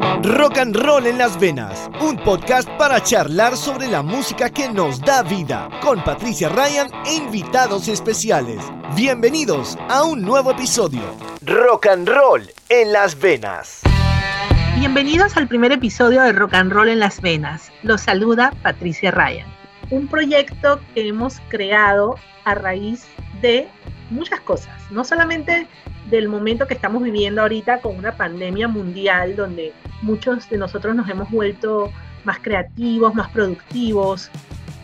Rock and Roll en las Venas, un podcast para charlar sobre la música que nos da vida, con Patricia Ryan e invitados especiales. Bienvenidos a un nuevo episodio. Rock and Roll en las Venas. Bienvenidos al primer episodio de Rock and Roll en las Venas. Los saluda Patricia Ryan. Un proyecto que hemos creado a raíz de muchas cosas, no solamente del momento que estamos viviendo ahorita con una pandemia mundial donde muchos de nosotros nos hemos vuelto más creativos, más productivos,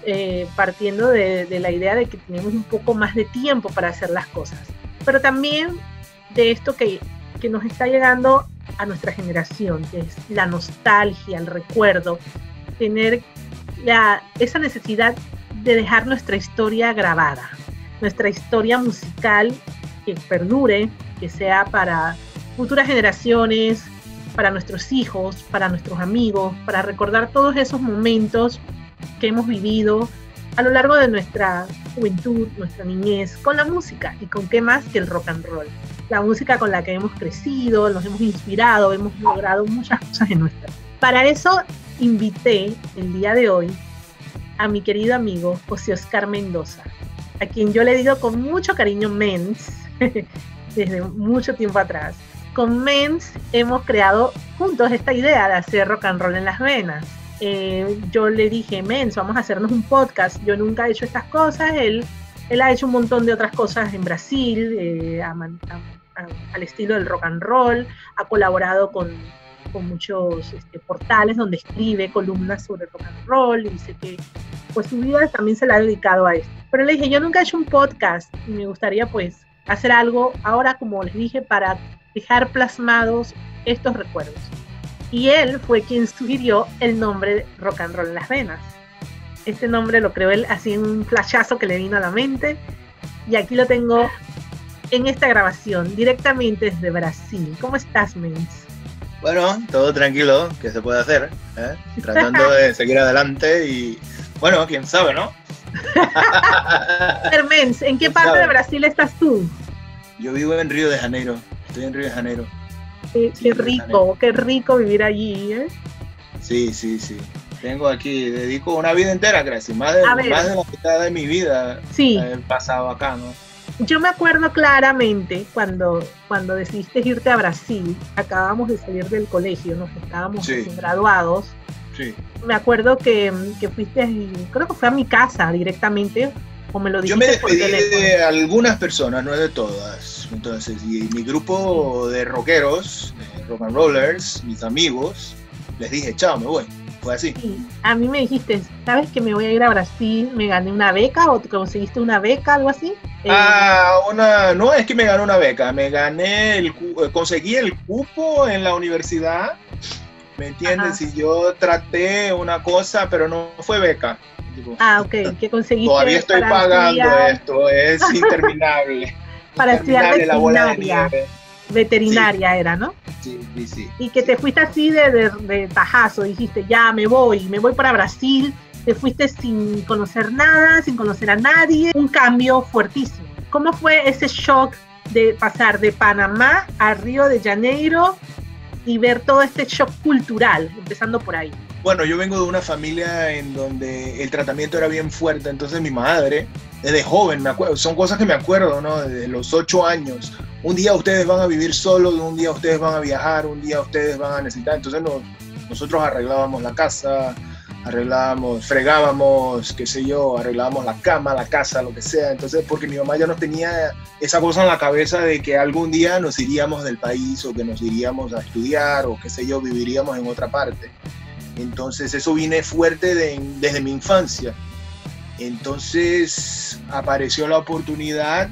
eh, partiendo de, de, la idea de que tenemos un poco más de tiempo para hacer las cosas, pero también de esto que, que nos está llegando a nuestra generación, que es la nostalgia, el recuerdo, tener la, esa necesidad de dejar nuestra historia grabada, nuestra historia musical que perdure, que sea para futuras generaciones, para nuestros hijos, para nuestros amigos, para recordar todos esos momentos que hemos vivido a lo largo de nuestra juventud, nuestra niñez, con la música y con qué más que el rock and roll. La música con la que hemos crecido, nos hemos inspirado, hemos logrado muchas cosas en nuestra. Para eso invité el día de hoy a mi querido amigo José Oscar Mendoza, a quien yo le digo con mucho cariño Mens, desde mucho tiempo atrás. Con Mens hemos creado juntos esta idea de hacer rock and roll en las venas. Eh, yo le dije, Mens, vamos a hacernos un podcast. Yo nunca he hecho estas cosas. Él, él ha hecho un montón de otras cosas en Brasil, eh, a, a, a, al estilo del rock and roll. Ha colaborado con, con muchos este, portales donde escribe columnas sobre rock and roll. Y dice que pues su vida también se la ha dedicado a esto. Pero le dije, yo nunca he hecho un podcast y me gustaría pues hacer algo ahora, como les dije, para dejar plasmados estos recuerdos. Y él fue quien sugirió el nombre Rock and Roll en las Venas. Este nombre lo creó él así en un flashazo que le vino a la mente. Y aquí lo tengo en esta grabación, directamente desde Brasil. ¿Cómo estás, Mens? Bueno, todo tranquilo, que se puede hacer. ¿eh? Tratando de seguir adelante y, bueno, quién sabe, ¿no? Mens, ¿en qué parte de Brasil estás tú? Yo vivo en Río de Janeiro. Estoy en Río de Janeiro. Qué, sí, qué rico, qué rico vivir allí, ¿eh? Sí, sí, sí. Tengo aquí, dedico una vida entera, gracias. Más de, más de la mitad de mi vida sí. he pasado acá, ¿no? Yo me acuerdo claramente cuando, cuando decidiste irte a Brasil, acabamos de salir del colegio, nos estábamos Sí. graduados. Sí. Me acuerdo que, que fuiste, creo que fue a mi casa directamente, o me lo Yo me despedí de algunas personas, no de todas. Entonces, y mi grupo de rockeros, de rock and rollers, mis amigos, les dije, chao, me voy. Fue así. Sí, a mí me dijiste, ¿sabes que me voy a ir a Brasil? ¿Me gané una beca o te conseguiste una beca, algo así? Eh, Ah, una, no es que me gané una beca, me gané, el, eh, conseguí el cupo en la universidad, ¿me entiendes? Ajá. Y yo traté una cosa, pero no fue beca. Digo, ah, ok, que conseguiste Todavía estoy pagando estudiar- esto, es interminable. Para estudiar veterinaria. veterinaria era, ¿no? Sí, sí, sí. Y que te fuiste así de, de, de tajazo, dijiste, ya me voy, me voy para Brasil, te fuiste sin conocer nada, sin conocer a nadie, un cambio fuertísimo. ¿Cómo fue ese shock de pasar de Panamá a Río de Janeiro y ver todo este shock cultural, empezando por ahí? Bueno, yo vengo de una familia en donde el tratamiento era bien fuerte, entonces mi madre, desde joven, me acuerdo, son cosas que me acuerdo, ¿no? Desde los ocho años, un día ustedes van a vivir solos, un día ustedes van a viajar, un día ustedes van a necesitar, entonces nos- nosotros arreglábamos la casa, arreglábamos, fregábamos, qué sé yo, arreglábamos la cama, la casa, lo que sea, entonces porque mi mamá ya no tenía esa cosa en la cabeza de que algún día nos iríamos del país o que nos iríamos a estudiar o qué sé yo, viviríamos en otra parte. Entonces eso viene fuerte de- desde mi infancia. Entonces apareció la oportunidad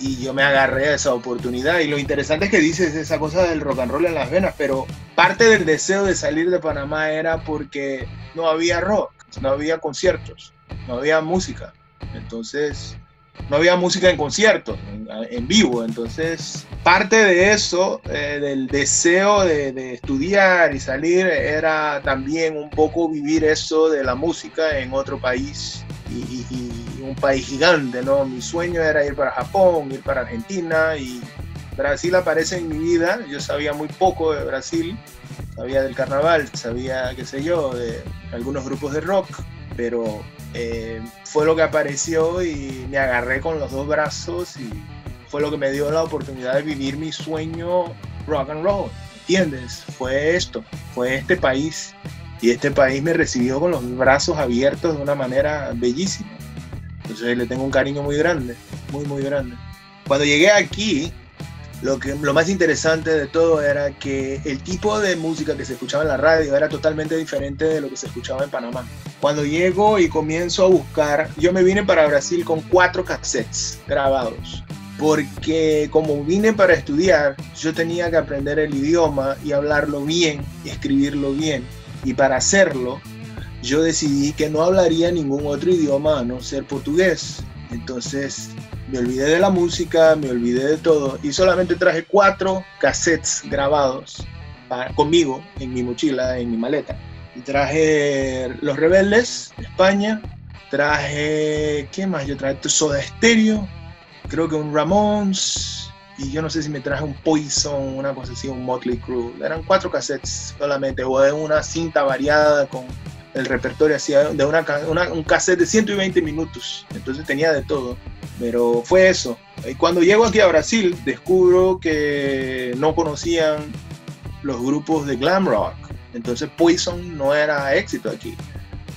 y yo me agarré a esa oportunidad. Y lo interesante es que dices esa cosa del rock and roll en las venas, pero parte del deseo de salir de Panamá era porque no había rock, no había conciertos, no había música. Entonces no había música en conciertos, en, vivo. Entonces, parte de eso, eh, del deseo de, estudiar y salir, era también un poco vivir eso de la música en otro país un país gigante, ¿no? Mi sueño era ir para Japón, ir para Argentina y Brasil aparece en mi vida. Yo sabía muy poco de Brasil sabía del carnaval, sabía, qué sé yo, de algunos grupos de rock, pero eh, fue lo que apareció y me agarré con los dos brazos y fue lo que me dio la oportunidad de vivir mi sueño rock and roll. ¿Entiendes? Fue esto, fue este país. Y este país me recibió con los brazos abiertos de una manera bellísima. Entonces le tengo un cariño muy grande, muy, muy grande. Cuando llegué aquí, lo, que, lo más interesante de todo era que el tipo de música que se escuchaba en la radio era totalmente diferente de lo que se escuchaba en Panamá. Cuando llego y comienzo a buscar, yo me vine para Brasil con cuatro cassettes grabados porque como vine para estudiar, yo tenía que aprender el idioma y hablarlo bien escribirlo bien. Y para hacerlo, yo decidí que no hablaría ningún otro idioma a no ser portugués. Entonces me olvidé de la música, me olvidé de todo y solamente traje cuatro cassettes grabados conmigo en mi mochila, en mi maleta. Y traje Los Rebeldes, España, traje, ¿qué más? Yo traje Soda Stereo, creo que un Ramones y yo no sé si me traje un Poison, una cosa así, un Motley Crue. Eran cuatro cassettes solamente, o una cinta variada con el repertorio así, de una, un cassette de 120 minutos. Entonces tenía de todo. Pero fue eso. Y cuando llego aquí a Brasil, descubro que no conocían los grupos de glam rock. Entonces Poison no era éxito aquí.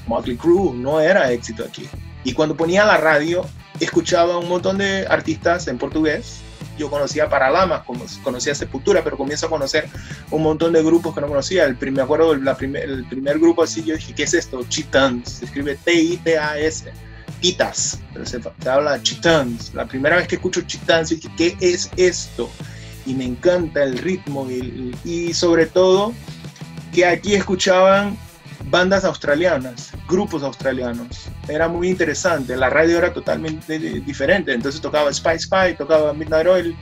Motley Crue no era éxito aquí. Y cuando ponía la radio, escuchaba un montón de artistas en portugués. Yo conocía Paralamas, conocía Sepultura, pero comienzo a conocer un montón de grupos que no conocía. El primer, me acuerdo del primer, el primer grupo así, yo dije, ¿qué es esto? Chitans, se escribe T-I-T-A-S, Titas, pero se, habla Chitans. La primera vez que escucho Chitans, dije, ¿qué es esto? Y me encanta el ritmo y sobre todo que aquí escuchaban bandas australianas, grupos australianos. Era muy interesante, la radio era totalmente diferente, entonces tocaba Spy Spy, tocaba Midnight Oil,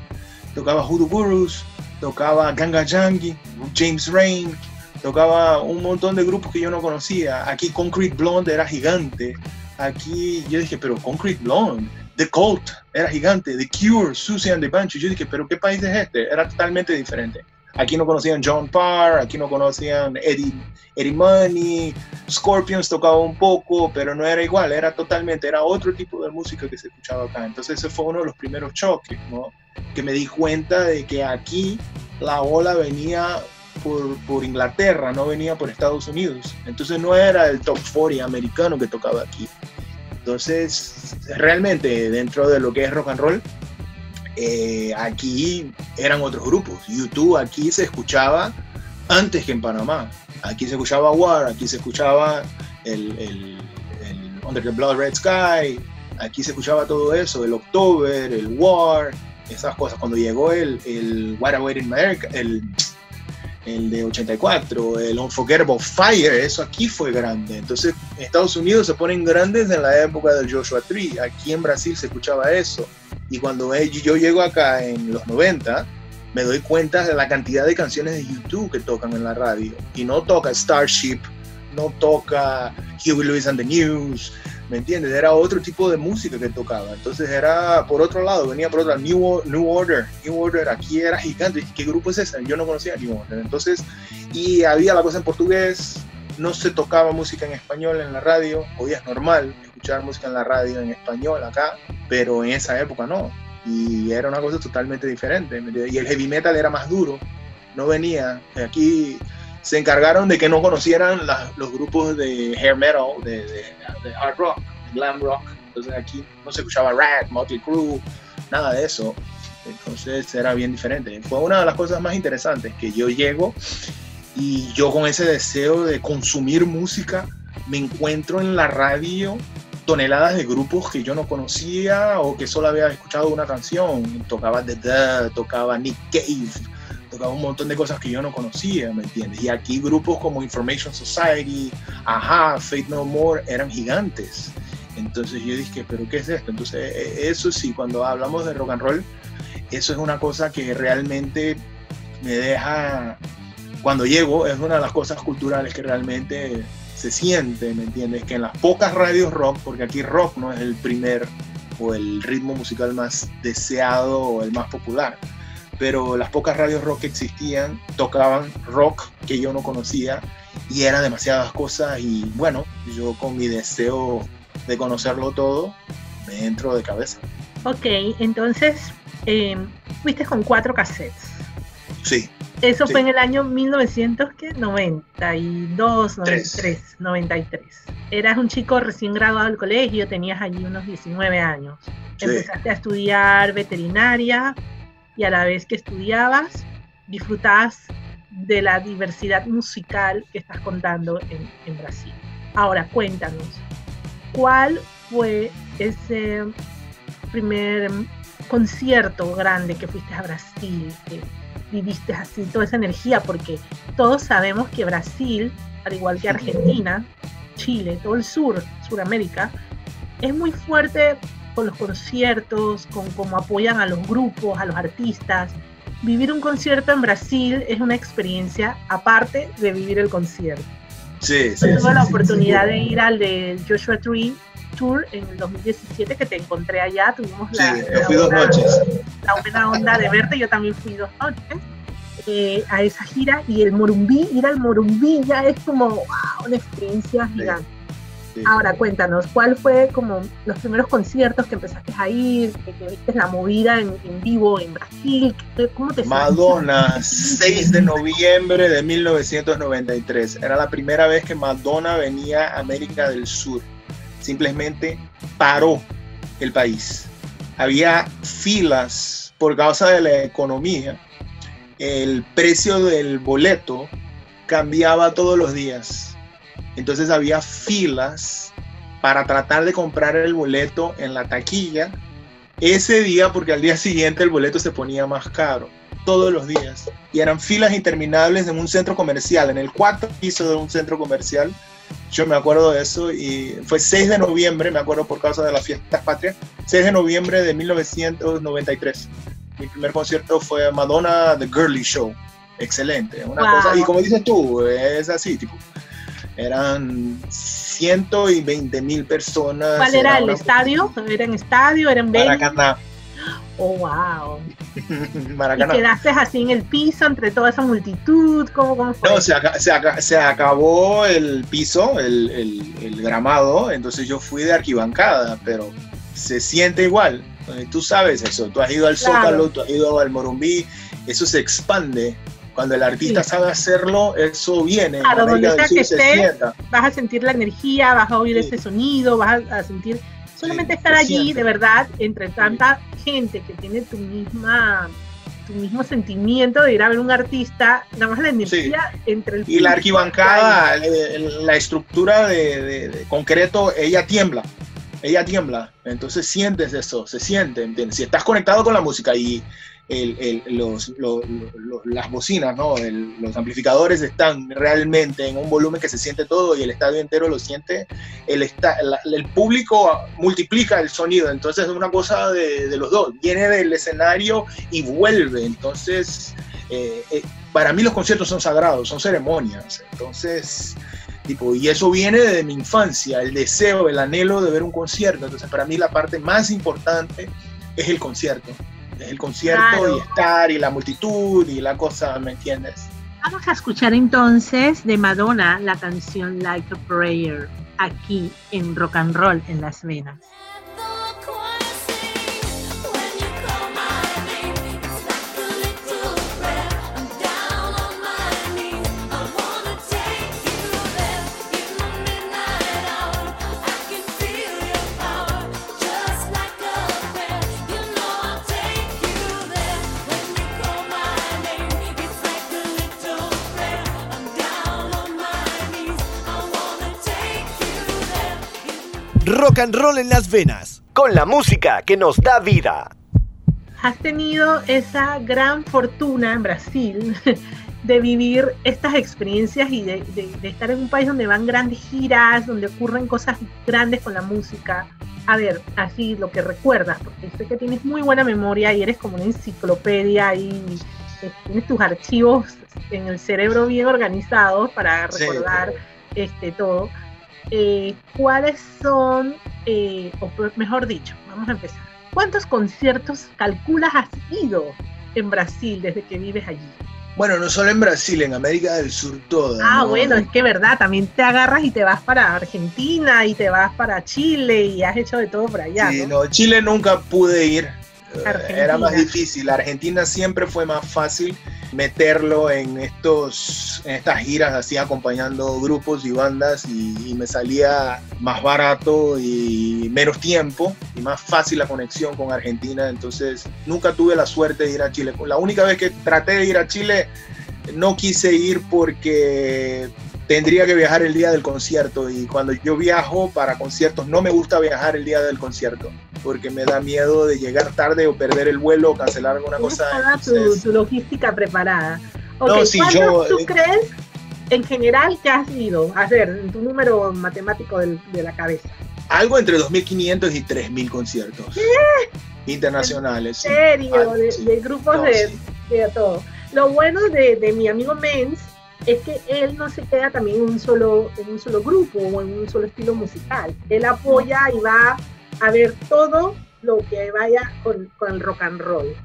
tocaba Hoodoo Gurus, tocaba Ganga Jangi, James Rain, tocaba un montón de grupos que yo no conocía. Aquí Concrete Blonde era gigante. Aquí yo dije, pero Concrete Blonde, The Cult era gigante, The Cure, Susie and the Bunch. Yo dije, pero ¿qué país es este? Era totalmente diferente. Aquí no conocían John Parr, aquí no conocían Eddie, Eddie Money, Scorpions tocaba un poco, pero no era igual, era totalmente, era otro tipo de música que se escuchaba acá. Entonces ese fue uno de los primeros choques, ¿no? Que me di cuenta de que aquí la ola venía por, por, Inglaterra, no venía por Estados Unidos. Entonces no era el top 40 americano que tocaba aquí. Entonces, realmente dentro de lo que es rock and roll, eh, aquí eran otros grupos. YouTube aquí se escuchaba antes que en Panamá. Aquí se escuchaba War, aquí se escuchaba el, Under the Blood Red Sky, aquí se escuchaba todo eso, el October, el War, esas cosas. Cuando llegó el, el What in America, el, el de 84, el Unforgettable Fire, eso aquí fue grande. Entonces, Estados Unidos se ponen grandes en la época del Joshua Tree. Aquí en Brasil se escuchaba eso. Y cuando yo llego acá en los 90, me doy cuenta de la cantidad de canciones de YouTube que tocan en la radio. Y no toca Starship, no toca Huey Lewis and the News, ¿me entiendes? Era otro tipo de música que tocaba. Entonces era por otro lado, venía por otro New, New Order. New Order aquí era gigante. ¿Qué grupo es ese? Yo no conocía New Order. Entonces, y había la cosa en portugués, no se tocaba música en español en la radio, hoy es normal escuchar música en la radio en español acá, pero en esa época no. Y era una cosa totalmente diferente. Y el heavy metal era más duro, no venía. Aquí se encargaron de que no conocieran los grupos de hair metal, de, de, hard rock, glam rock. Entonces aquí no se escuchaba Rat, Motley Crue, nada de eso. Entonces era bien diferente. Fue una de las cosas más interesantes que yo llego y yo con ese deseo de consumir música me encuentro en la radio toneladas de grupos que yo no conocía o que solo había escuchado una canción. Tocaba The Dead, tocaba Nick Cave, tocaba un montón de cosas que yo no conocía, ¿me entiendes? Y aquí grupos como Information Society, Aha, Fate No More eran gigantes. Entonces yo dije, ¿pero qué es esto? Entonces, e, e, eso sí, cuando hablamos de rock and roll, eso es una cosa que realmente me deja, cuando llego, es una de las cosas culturales que realmente se siente, ¿me entiendes? Que en las pocas radios rock, porque aquí rock no es el primer o el ritmo musical más deseado o el más popular, pero las pocas radios rock que existían tocaban rock que yo no conocía y eran demasiadas cosas y bueno, yo con mi deseo de conocerlo todo, me entro de cabeza. Ok, entonces eh, fuiste con cuatro cassettes. Sí. Eso fue en el año 1992, 93, 93. Eras un chico recién graduado del colegio, tenías allí unos 19 años. Empezaste a estudiar veterinaria y a la vez que estudiabas, disfrutabas de la diversidad musical que estás contando en, en Brasil. Ahora, cuéntanos, ¿cuál fue ese primer concierto grande que fuiste a Brasil? Que viviste así toda esa energía, porque todos sabemos que Brasil, al igual que Argentina, Chile, todo el sur, Suramérica, es muy fuerte con los conciertos, con cómo apoyan a los grupos, a los artistas. Vivir un concierto en Brasil es una experiencia aparte de vivir el concierto. Sí, sí. tuve la oportunidad de ir al de Joshua Tree Tour en el 2017 que te encontré allá. Tuvimos la, sí, fui dos noches. la buena onda de verte. Yo también fui dos noches. Eh, a esa gira y el Morumbí, ir al Morumbí ya es como wow, una experiencia gigante. Ahora cuéntanos, ¿cuál fue como los primeros conciertos que empezaste a ir, que, viste la movida en, vivo en Brasil? ¿Cómo te Madonna, 6 de noviembre de 1993. Era la primera vez que Madonna venía a América del Sur. Simplemente paró el país. Había filas por causa de la economía. El precio del boleto cambiaba todos los días entonces había filas para tratar de comprar el boleto en la taquilla ese día porque al día siguiente el boleto se ponía más caro todos los días y eran filas interminables en un centro comercial, en el cuarto piso de un centro comercial. Yo me acuerdo de eso y fue 6 de noviembre, me acuerdo por causa de las fiestas patrias, 6 de noviembre de 1993. Mi primer concierto fue Madonna The Girly Show. Excelente, una cosa. Y como dices tú, es así, tipo, eran 120 mil personas. ¿Cuál era, el estadio? ¿Era en estadio? ¿Era en Maracaná. Oh, wow. Maracaná. ¿Y quedaste así en el piso entre toda esa multitud? ¿Cómo, cómo fue? No, se, se, acabó el piso, el, el, el, gramado, entonces yo fui de arquibancada, pero se siente igual. Tú sabes eso, tú has ido al Zócalo, tú has ido al Morumbí, eso se expande cuando el artista sabe hacerlo, eso viene. Claro, donde sea que estés, vas a sentir la energía, vas a oír ese sonido, vas a, sentir. Solamente estar allí, de verdad, entre tanta gente que tiene tu misma tu mismo sentimiento de ir a ver un artista, nada más la energía entre el Y la arquibancada, la estructura de, concreto, ella tiembla ella tiembla, entonces sientes eso, se siente, ¿entiendes? Si estás conectado con la música y las bocinas, ¿no? los amplificadores están realmente en un volumen que se siente todo y el estadio entero lo siente, el, el público multiplica el sonido, entonces es una cosa de, los dos, viene del escenario y vuelve, entonces eh, eh, para mí los conciertos son sagrados, son ceremonias, entonces... Tipo, y eso viene de mi infancia, el deseo, el anhelo de ver un concierto. Entonces, para mí la parte más importante es el concierto el concierto y estar y la multitud y la cosa, ¿me entiendes? Vamos a escuchar entonces de Madonna la canción Like a Prayer aquí en Rock and Roll en Las Venas. Rock and roll en las venas, con la música que nos da vida. Has tenido esa gran fortuna en Brasil de vivir estas experiencias y de, estar en un país donde van grandes giras, donde ocurren cosas grandes con la música. A ver, así lo que recuerdas, porque sé que tienes muy buena memoria y eres como una enciclopedia y eh, tienes tus archivos en el cerebro bien organizados para recordar este, todo. Eh, cuáles son, eh, o mejor dicho, vamos a empezar. ¿Cuántos conciertos calculas has ido en Brasil desde que vives allí? Bueno, no solo en Brasil, en América del Sur toda. Ah, bueno, es que verdad, también te agarras y te vas para Argentina y te vas para Chile y has hecho de todo por allá. Sí, no, Chile nunca pude ir, era más difícil. Argentina siempre fue más fácil meterlo en, estos, en estas giras así acompañando grupos y bandas y, me salía más barato y menos tiempo y más fácil la conexión con Argentina. Entonces nunca tuve la suerte de ir a Chile. La única vez que traté de ir a Chile no quise ir porque tendría que viajar el día del concierto y cuando yo viajo para conciertos no me gusta viajar el día del concierto porque me da miedo de llegar tarde o perder el vuelo o cancelar alguna cosa. Toda tu, logística preparada. Okay, no, tú eh, crees en general que has ido? A ver, tu número matemático de la cabeza. Algo entre 2.500 y 3.000 conciertos. ¿Qué? Internacionales. ¿En serio? de, grupos de, de, todo. Lo bueno de, de mi amigo Menz es que él no se queda también en un solo, en un solo grupo o en un solo estilo musical. Él apoya y va a ver todo lo que vaya con, el rock and roll.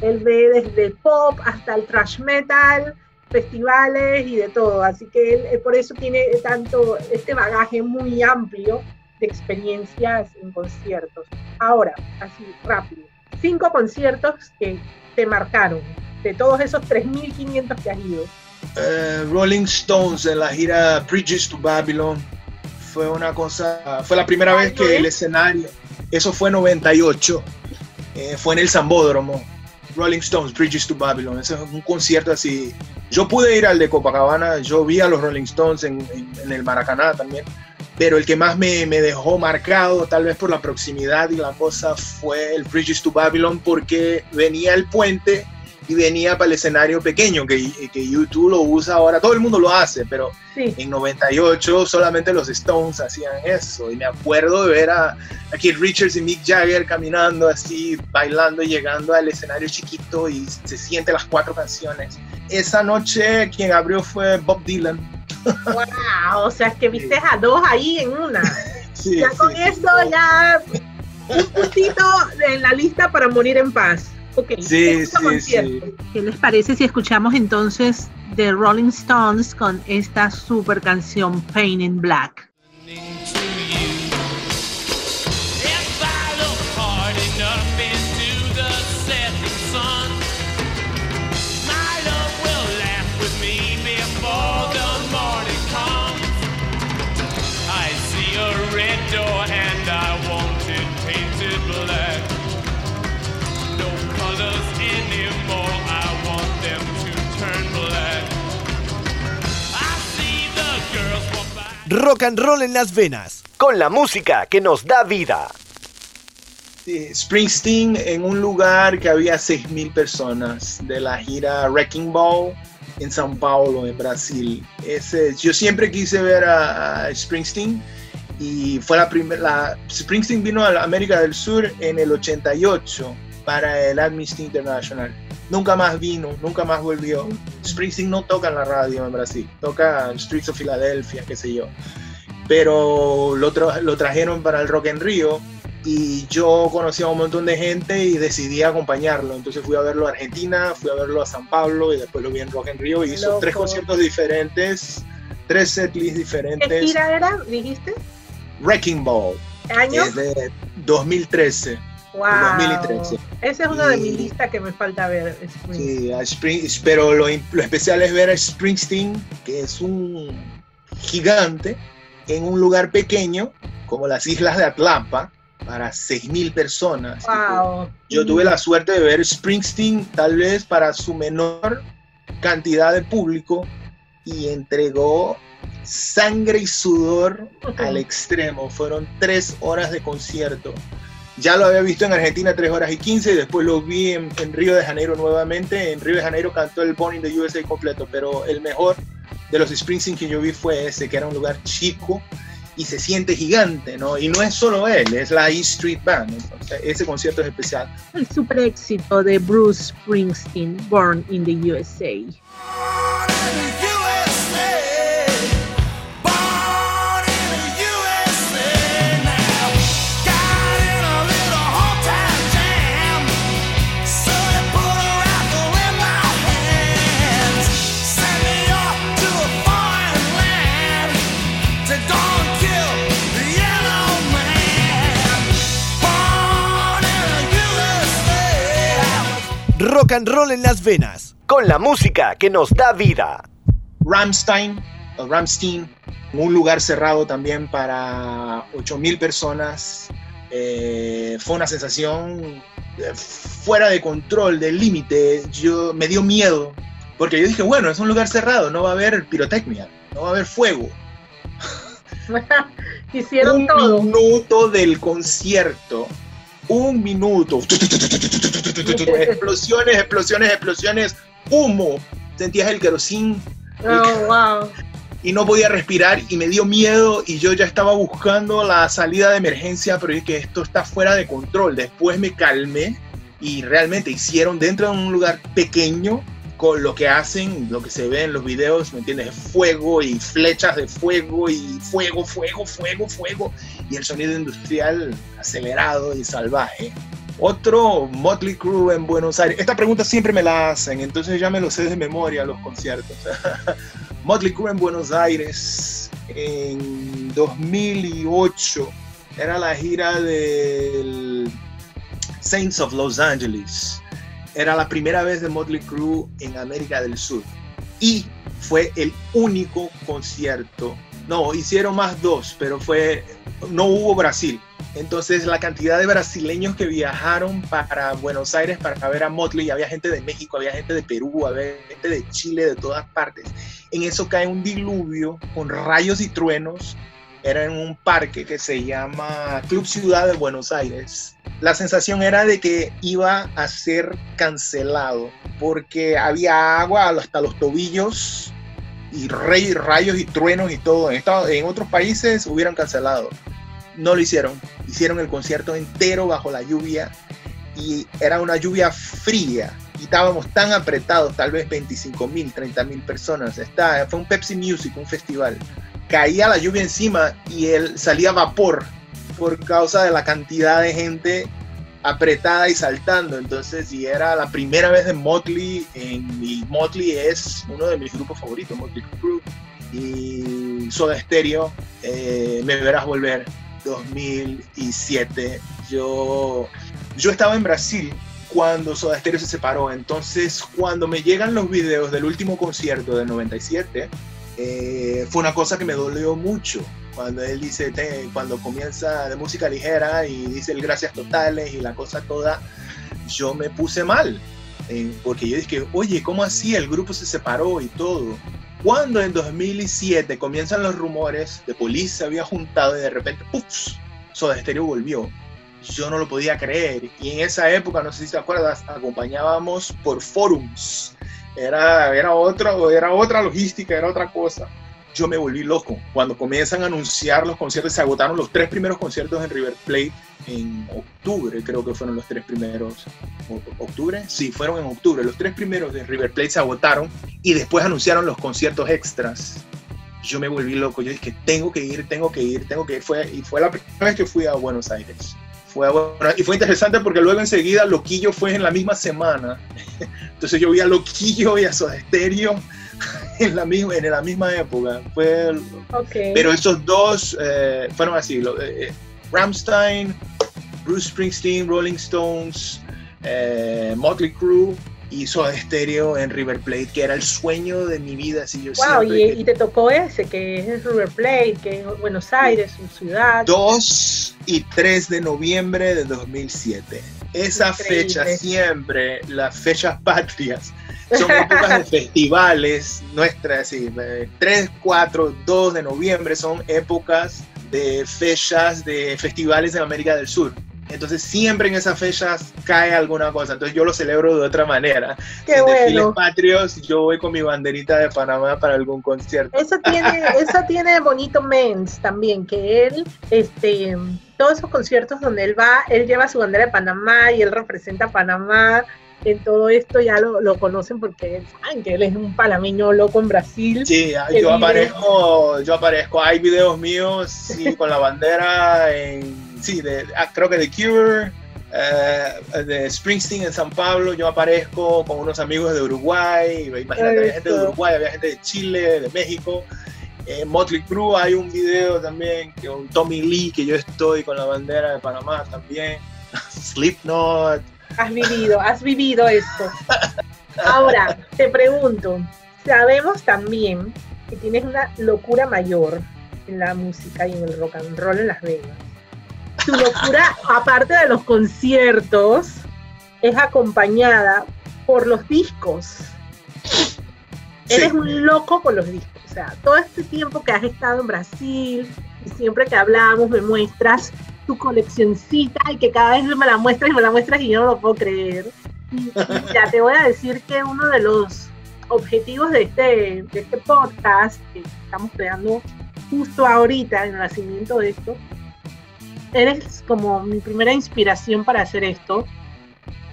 Él ve desde pop hasta el thrash metal, festivales y de todo. Así que él, por eso tiene tanto este bagaje muy amplio de experiencias en conciertos. Ahora, así rápido, cinco conciertos que te marcaron de todos esos 3.500 que has ido. Eh, Rolling Stones en la gira Bridges to Babylon fue una cosa, fue la primera vez que el escenario, eso fue 98, eh, fue en el Zambódromo, Rolling Stones, Bridges to Babylon, ese es un concierto así. Yo pude ir al de Copacabana, yo vi a los Rolling Stones en, en, el Maracaná también, pero el que más me, me, dejó marcado, tal vez por la proximidad y la cosa, fue el Bridges to Babylon, porque venía el puente y venía para el escenario pequeño, que, que YouTube lo usa ahora, todo el mundo lo hace, pero en 98 solamente los Stones hacían eso. Y me acuerdo de ver a, a Keith Richards y Mick Jagger caminando así, bailando, y llegando al escenario chiquito y se siente las cuatro canciones. Esa noche quien abrió fue Bob Dylan. ¡Wow! O sea, que viste a dos ahí en una. ya con esto, ya un puntito en la lista para morir en paz. Ok, sí, sí, sí. ¿Qué les parece si escuchamos entonces The Rolling Stones con esta super canción Pain in Black? Rock and roll en las venas, con la música que nos da vida. Springsteen en un lugar que había 6.000 personas de la gira Wrecking Ball en São Paulo, en Brasil. Ese, yo siempre quise ver a, Springsteen y fue la primera. Springsteen vino a América del Sur en el 88 para el Amnesty International nunca más vino, nunca más volvió. Springsteen no toca en la radio en Brasil, toca Streets of Philadelphia, qué sé yo. Pero lo, lo trajeron para el Rock en Río y yo conocí a un montón de gente y decidí acompañarlo. Entonces fui a verlo a Argentina, fui a verlo a San Pablo y después lo vi en Rock en Río y hizo tres conciertos diferentes, tres setlists diferentes. ¿Qué gira era, dijiste? Wrecking Ball. ¿Año? Desde 2013. Wow. 2013. Ese es uno de mis listas que me falta ver. Sí, pero lo, lo, especial es ver a Springsteen, que es un gigante, en un lugar pequeño, como las islas de Atlanta, para 6.000 personas. Wow. Yo tuve la suerte de ver Springsteen, tal vez para su menor cantidad de público, y entregó sangre y sudor al extremo. Fueron tres horas de concierto ya lo había visto en Argentina 3 horas y 15 y después lo vi en, Río de Janeiro nuevamente. En Río de Janeiro cantó el Born in the USA completo, pero el mejor de los Springsteen que yo vi fue ese, que era un lugar chico y se siente gigante, ¿no? Y no es solo él, es la E Street Band. Entonces, ese concierto es especial. El super éxito de Bruce Springsteen, Born in the USA. Rock and roll en las venas, con la música que nos da vida. Ramstein, o Ramstein, un lugar cerrado también para 8.000 personas. Eh, fue una sensación eh, fuera de control, del límite. Yo me dio miedo, porque yo dije, bueno, es un lugar cerrado, no va a haber pirotecnia, no va a haber fuego. Hicieron todo. Un minuto del concierto, un minuto. explosiones, explosiones, explosiones, humo. Sentías el querosín. Oh, wow y no podía respirar y me dio miedo y yo ya estaba buscando la salida de emergencia, pero es que esto está fuera de control. Después me calmé y realmente hicieron dentro de un lugar pequeño con lo que hacen, lo que se ve en los videos, ¿me entiendes? Fuego y flechas de fuego y fuego, fuego, fuego, fuego y el sonido industrial acelerado y salvaje. Otro Motley Crue en Buenos Aires. Esta pregunta siempre me la hacen, entonces ya me lo sé de memoria los conciertos. Motley Crue en Buenos Aires en 2008. Era la gira del Saints of Los Angeles. Era la primera vez de Motley Crue en América del Sur. Y fue el único concierto. No, hicieron más dos, pero fue no hubo Brasil. Entonces la cantidad de brasileños que viajaron para Buenos Aires para ver a Motley, había gente de México, había gente de Perú, había gente de Chile, de todas partes. En eso cae un diluvio con rayos y truenos. Era en un parque que se llama Club Ciudad de Buenos Aires. La sensación era de que iba a ser cancelado porque había agua hasta los tobillos y rayos y truenos y todo. En, en otros países hubieran cancelado no lo hicieron. Hicieron el concierto entero bajo la lluvia y era una lluvia fría y estábamos tan apretados, tal vez 25 mil, 30 mil personas. Está, fue un Pepsi Music, un festival. Caía la lluvia encima y él salía vapor por causa de la cantidad de gente apretada y saltando. Entonces, y era la primera vez de Motley, en, y Motley es uno de mis grupos favoritos, Motley Crue y Soda Stereo, eh, Me Verás Volver 2007. Yo, yo estaba en Brasil cuando Soda Stereo se separó. Entonces, cuando me llegan los videos del último concierto del 97, eh, fue una cosa que me dolió mucho. Cuando él dice, cuando comienza de música ligera y dice el gracias totales y la cosa toda, yo me puse mal. Eh, porque yo dije, oye, ¿cómo así? El grupo se separó y todo. Cuando en 2007 comienzan los rumores de Police se había juntado y de repente, ¡puf! Soda Stereo volvió. Yo no lo podía creer. Y en esa época, no sé si te acuerdas, acompañábamos por forums. Era, era, otra, era otra logística, era otra cosa yo me volví loco. Cuando comienzan a anunciar los conciertos, se agotaron los tres primeros conciertos en River Plate en octubre, creo que fueron los tres primeros. ¿Octubre? Sí, fueron en octubre. Los tres primeros de River Plate se agotaron y después anunciaron los conciertos extras. Yo me volví loco. Yo dije, tengo que ir, tengo que ir, tengo que ir. Fue, y fue la primera vez que fui a Buenos Aires. Fue y fue interesante porque luego enseguida Loquillo fue en la misma semana. Entonces yo vi a Loquillo y a Soda Stereo en la misma, en la misma época. Fue, Pero esos dos eh, fueron así. Lo, eh, eh, Ramstein, Bruce Springsteen, Rolling Stones, Motley Crue y Soda Stereo en River Plate, que era el sueño de mi vida. Así yo wow, y, te tocó ese, que es River Plate, que es Buenos Aires, su ciudad. 2 y 3 de noviembre de 2007. Esa fecha siempre, las fechas patrias, son épocas de festivales nuestras, sí, 3, 4, 2 de noviembre son épocas de fechas de festivales en América del Sur. Entonces siempre en esas fechas cae alguna cosa. Entonces yo lo celebro de otra manera. Qué en desfiles patrios yo voy con mi banderita de Panamá para algún concierto. Eso tiene, eso tiene bonito Mens también, que él, este, todos esos conciertos donde él va, él lleva su bandera de Panamá y él representa a Panamá en todo esto ya lo, lo, conocen porque saben que él es un panameño loco en Brasil. Sí, yo aparezco, yo aparezco, hay videos míos sí, con la bandera en, sí, de, ah, creo que de Cure, eh, de Springsteen en San Pablo, yo aparezco con unos amigos de Uruguay, imagínate, había gente de Uruguay, había gente de Chile, de México. En Motley Crue hay un video también con Tommy Lee, que yo estoy con la bandera de Panamá también. Slipknot, Has vivido, has vivido esto. Ahora, te pregunto, sabemos también que tienes una locura mayor en la música y en el rock and roll en Las Vegas. Tu locura, aparte de los conciertos, es acompañada por los discos. Eres un loco con los discos. O sea, todo este tiempo que has estado en Brasil y siempre que hablamos me muestras tu coleccioncita y que cada vez me la muestras y me la muestras y yo no lo puedo creer. Y, ya te voy a decir que uno de los objetivos de este, de este podcast que estamos creando justo ahorita en el nacimiento de esto, eres como mi primera inspiración para hacer esto,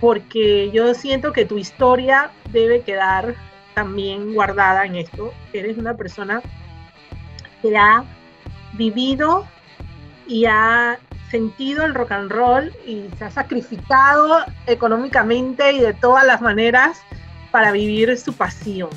porque yo siento que tu historia debe quedar también guardada en esto. Eres una persona que ha vivido y ha sentido el rock and roll y se ha sacrificado económicamente y de todas las maneras para vivir su pasión.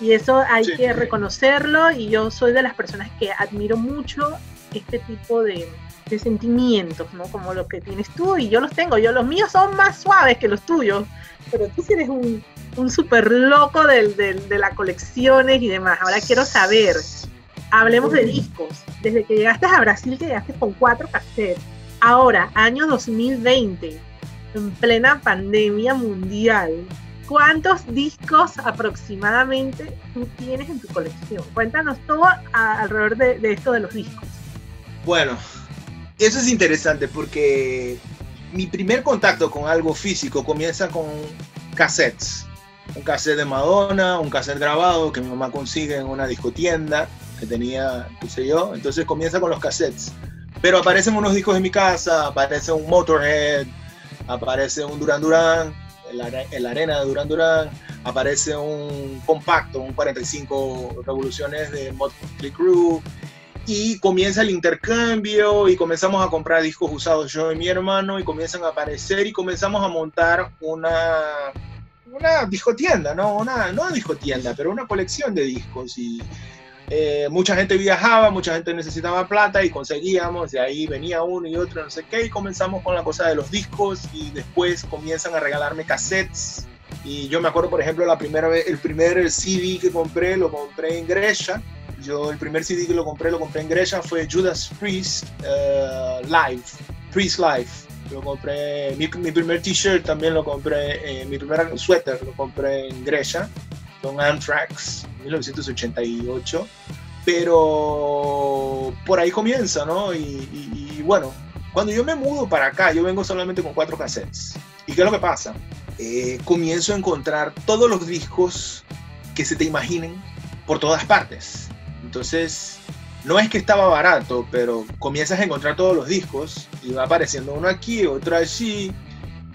Y eso hay que reconocerlo y yo soy de las personas que admiro mucho este tipo de, de, sentimientos, ¿no? Como lo que tienes tú y yo los tengo. Yo los míos son más suaves que los tuyos, pero tú eres un, un súper loco de, de, de las colecciones y demás. Ahora quiero saber, hablemos de discos. Desde que llegaste a Brasil, que llegaste con cuatro cassettes. Ahora, año 2020, en plena pandemia mundial, ¿cuántos discos aproximadamente tú tienes en tu colección? Cuéntanos todo a, alrededor de, de esto de los discos. Bueno, eso es interesante porque mi primer contacto con algo físico comienza con cassettes. Un cassette de Madonna, un cassette grabado que mi mamá consigue en una discotienda que tenía, qué sé yo. Entonces comienza con los cassettes. Pero aparecen unos discos en mi casa, aparece un Motorhead, aparece un Duran Duran, en la arena de Duran Duran, aparece un compacto, un 45 revoluciones de Motley Crue, y comienza el intercambio y comenzamos a comprar discos usados yo y mi hermano y comienzan a aparecer y comenzamos a montar una una discotienda, ¿no? Una, no discotienda, pero una colección de discos y eh, mucha gente viajaba, mucha gente necesitaba plata y conseguíamos, de ahí venía uno y otro, no sé qué, y comenzamos con la cosa de los discos y después comienzan a regalarme cassettes. Y yo me acuerdo, por ejemplo, la primera vez, el primer CD que compré, lo compré en Grecia. Yo el primer CD que lo compré, lo compré en Grecia, fue Judas Priest uh, Live, Priest Live. Lo compré, mi, mi primer t-shirt también lo compré, eh, mi primer suéter lo compré en Grecia, con Anthrax, 1988, pero por ahí comienza, ¿no? Y, y, y, bueno, cuando yo me mudo para acá, yo vengo solamente con cuatro cassettes. ¿Y qué es lo que pasa? Eh, comienzo a encontrar todos los discos que se te imaginen por todas partes. Entonces, no es que estaba barato, pero comienzas a encontrar todos los discos y va apareciendo uno aquí, otro allí,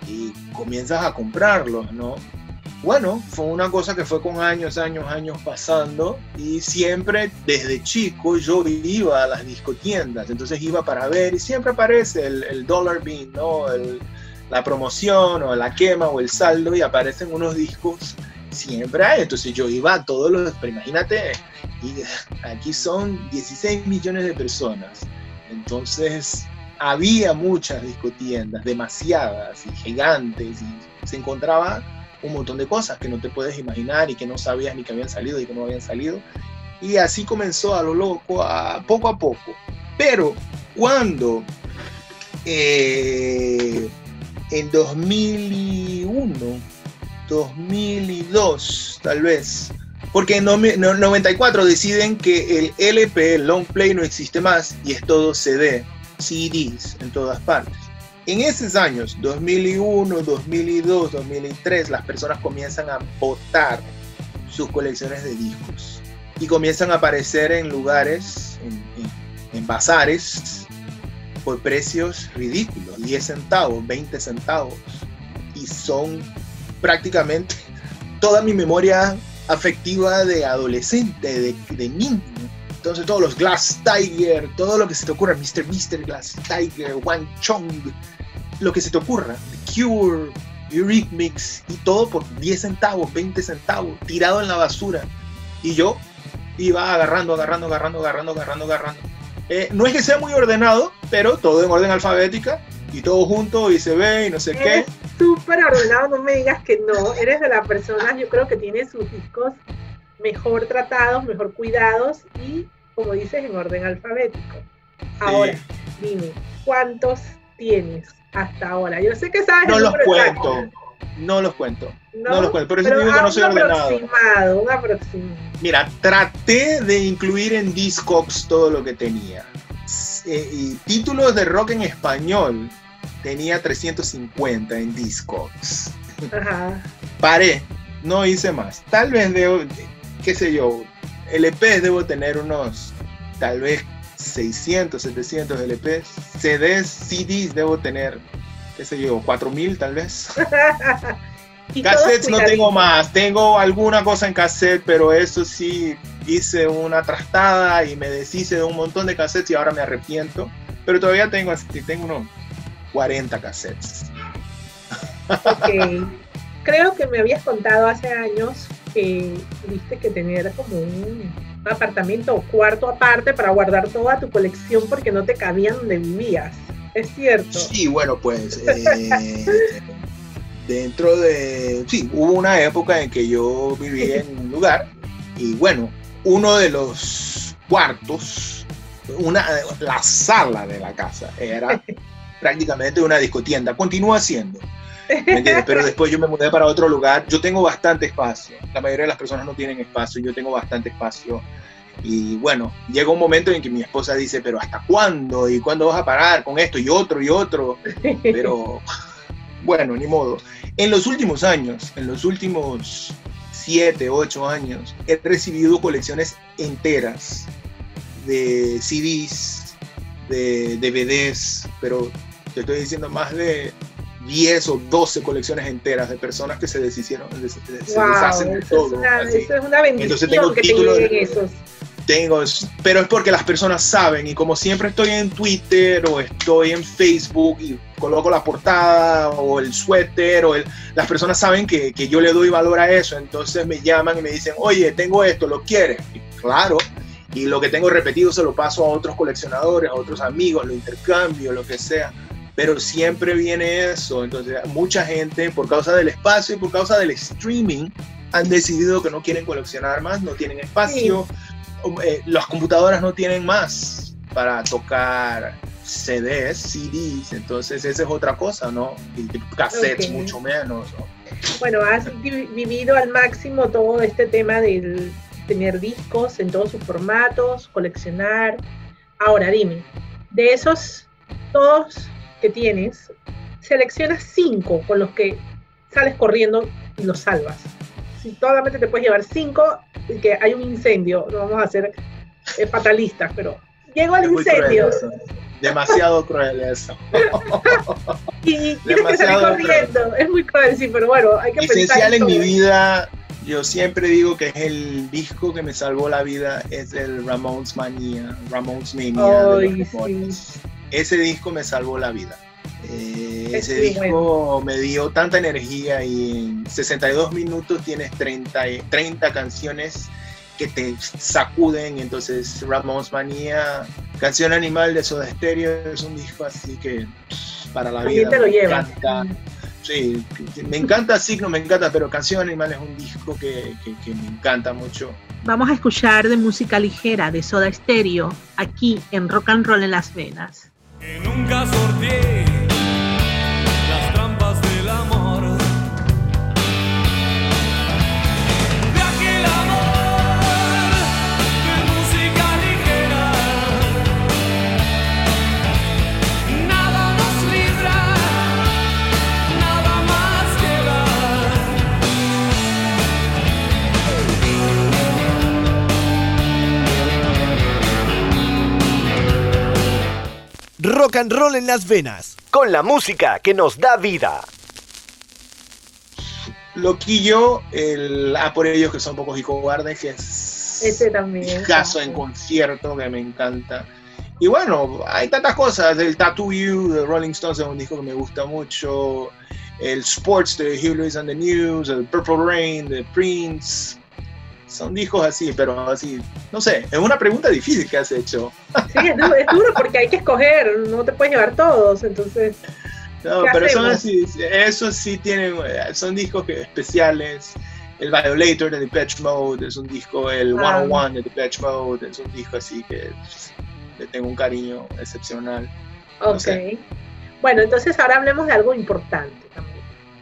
y comienzas a comprarlos, ¿no? bueno, fue una cosa que fue con años, años, años pasando y siempre desde chico yo iba a las discotiendas, entonces iba para ver y siempre aparece el, dollar bean, ¿no? La promoción o la quema o el saldo y aparecen unos discos siempre hay, entonces yo iba a todos los, pero imagínate, y aquí son 16 millones de personas, entonces había muchas discotiendas, demasiadas y gigantes y se encontraba un montón de cosas que no te puedes imaginar y que no sabías ni que habían salido y que no habían salido. Y así comenzó a lo loco, a poco a poco. Pero cuando eh, en 2001, 2002 tal vez, porque en 94 deciden que el LP, el long play, no existe más y es todo CD, CDs en todas partes. En esos años, 2001, 2002, 2003, las personas comienzan a botar sus colecciones de discos y comienzan a aparecer en lugares, en, bazares, por precios ridículos, 10 centavos, 20 centavos. Y son prácticamente toda mi memoria afectiva de adolescente, de, de niño. Entonces todos los Glass Tiger, todo lo que se te ocurra, Mr. Mr. Glass Tiger, Wang Chong, lo que se te ocurra, The Cure, Eurythmics y todo por 10 centavos, 20 centavos, tirado en la basura. Y yo iba agarrando, agarrando, agarrando, agarrando, agarrando, agarrando. Eh, no es que sea muy ordenado, pero todo en orden alfabética y todo junto y se ve y no sé qué. Súper ordenado, no me digas que no. Eres de las personas, yo creo que tiene sus discos mejor tratados, mejor cuidados y, como dices, en orden alfabético. Ahora, dime, ¿cuántos tienes hasta ahora? Yo sé que sabes. No los cuento. No los cuento. No, los cuento. Pero, eso digo que no soy un ordenado. Aproximado, un aproximado. Mira, traté de incluir en Discogs todo lo que tenía. Eh, y títulos de rock en español tenía 350 en Discogs. Ajá. Paré, no hice más. Tal vez debo, qué sé yo, LPs debo tener unos, tal vez 600, 700 LPs. CDs, CDs debo tener, qué sé yo, 4000 tal vez. Cassettes no tengo más, tengo alguna cosa en cassette, pero eso sí hice una trastada y me deshice de un montón de cassettes y ahora me arrepiento. Pero todavía tengo, tengo unos 40 cassettes. Ok. Creo que me habías contado hace años que tuviste que tener como un apartamento o cuarto aparte para guardar toda tu colección porque no te cabían donde vivías. ¿Es cierto? Sí, bueno, pues eh, dentro de... Sí, hubo una época en que yo vivía en un lugar y bueno, uno de los cuartos, una, la sala de la casa era prácticamente una discotienda, continúa siendo. Pero después yo me mudé para otro lugar. Yo tengo bastante espacio. La mayoría de las personas no tienen espacio. Yo tengo bastante espacio. Y bueno, llega un momento en que mi esposa dice, pero ¿hasta cuándo? ¿Y cuándo vas a parar con esto y otro y otro? Pero bueno, ni modo. En los últimos años, en los últimos siete, ocho años, he recibido colecciones enteras de CDs, de DVDs, pero te estoy diciendo más de 10 o 12 colecciones enteras de personas que se deshicieron, se, deshacen de todo. eso es una bendición Entonces tengo que títulos de, esos. Tengo, pero es porque las personas saben y como siempre estoy en Twitter o estoy en Facebook y coloco la portada o el suéter o el, las personas saben que, que yo le doy valor a eso, entonces me llaman y me dicen, oye, tengo esto, ¿lo quieres? Y claro, y lo que tengo repetido se lo paso a otros coleccionadores, a otros amigos, lo intercambio, lo que sea pero siempre viene eso. Entonces, mucha gente, por causa del espacio y por causa del streaming, han decidido que no quieren coleccionar más, no tienen espacio. Eh, las computadoras no tienen más para tocar CDs, CDs, entonces esa es otra cosa, ¿no? Y cassettes mucho menos. Bueno, has vivido al máximo todo este tema del tener discos en todos sus formatos, coleccionar. Ahora dime, de esos todos que tienes, seleccionas cinco con los que sales corriendo y los salvas. Si solamente te puedes llevar cinco y que hay un incendio, no vamos a ser eh, fatalistas, pero llegó el incendio. Demasiado cruel eso. y tienes que salir corriendo. Es muy cruel, sí, pero bueno, hay que Esencial en, en mi vida, yo siempre digo que es el disco que me salvó la vida, es el Ramones Mania, Ramones Mania. Ese disco me salvó la vida. Eh, ese disco me dio tanta energía y en 62 minutos tienes 30, 30 canciones que te sacuden. Entonces, Ramones Manía, Canción Animal de Soda Stereo es un disco así que para la vida. Te lo me encanta. Sí, me encanta Signo, me encanta, pero Canción Animal es un disco que, que me encanta mucho. Vamos a escuchar de música ligera de Soda Stereo aquí en Rock and Roll en Las Venas. Que nunca sorteé Rock and roll en las venas, con la música que nos da vida. Loquillo, el A por ellos que son pocos y cobardes, que es Ese también. caso en concierto que me encanta. Y bueno, hay tantas cosas. El Tattoo You de Rolling Stones es un disco que me gusta mucho. El Sports de Hugh Lewis and the News. El Purple Rain de Prince. Son discos así, pero así, no sé, es una pregunta difícil que has hecho. Sí, es duro, es duro porque hay que escoger, no te puedes llevar todos, entonces. No, ¿Qué pero son así, esos sí tienen, eh, son discos que- especiales. El Violator de Depeche Mode es un disco, el Ah. 101 de Depeche Mode es un disco así que le tengo un cariño excepcional. Ok. No sé. Bueno, entonces ahora hablemos de algo importante también.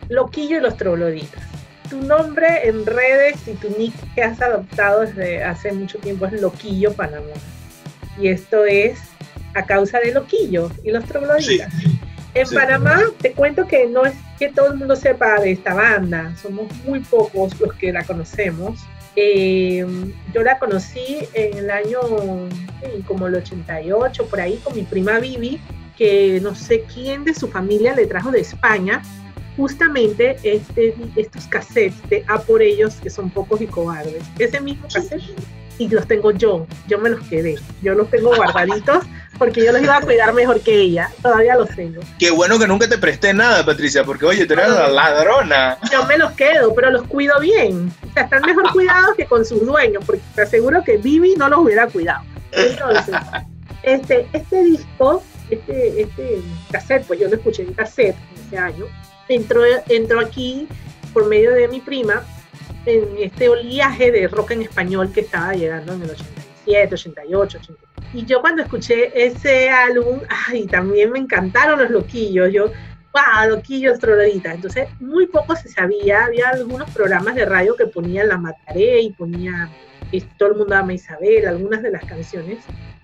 Loquillo y los trogloditas. Tu nombre en redes y tu nick que has adoptado desde hace mucho tiempo es Loquillo Panamá. Y esto es a causa de Loquillo y los trogloditas. En sí. Panamá te cuento que no es que todo el mundo sepa de esta banda, somos muy pocos los que la conocemos. Eh, yo la conocí en el año como el 88, por ahí, con mi prima Vivi, que no sé quién de su familia le trajo de España justamente este, estos cassettes de A por ellos, que son pocos y cobardes. Ese mismo cassette y los tengo yo, yo me los quedé, yo los tengo guardaditos porque yo los iba a cuidar mejor que ella, todavía los tengo. Qué bueno que nunca te presté nada, Patricia, porque oye, tú eres la ladrona. Yo me los quedo, pero los cuido bien. O sea, están mejor cuidados que con sus dueños, porque te aseguro que Vivi no los hubiera cuidado. Entonces, este, este disco, este, este cassette, pues yo lo escuché en cassette en ese año, entró, entró aquí por medio de mi prima en este oleaje de rock en español que estaba llegando en el 87, 88, 89. Y yo cuando escuché ese álbum, ay, también me encantaron los loquillos. Yo, wow, loquillos, trogloditas. Entonces, muy poco se sabía. Había algunos programas de radio que ponían La Mataré y ponía eh, Todo el mundo ama Isabel, algunas de las canciones.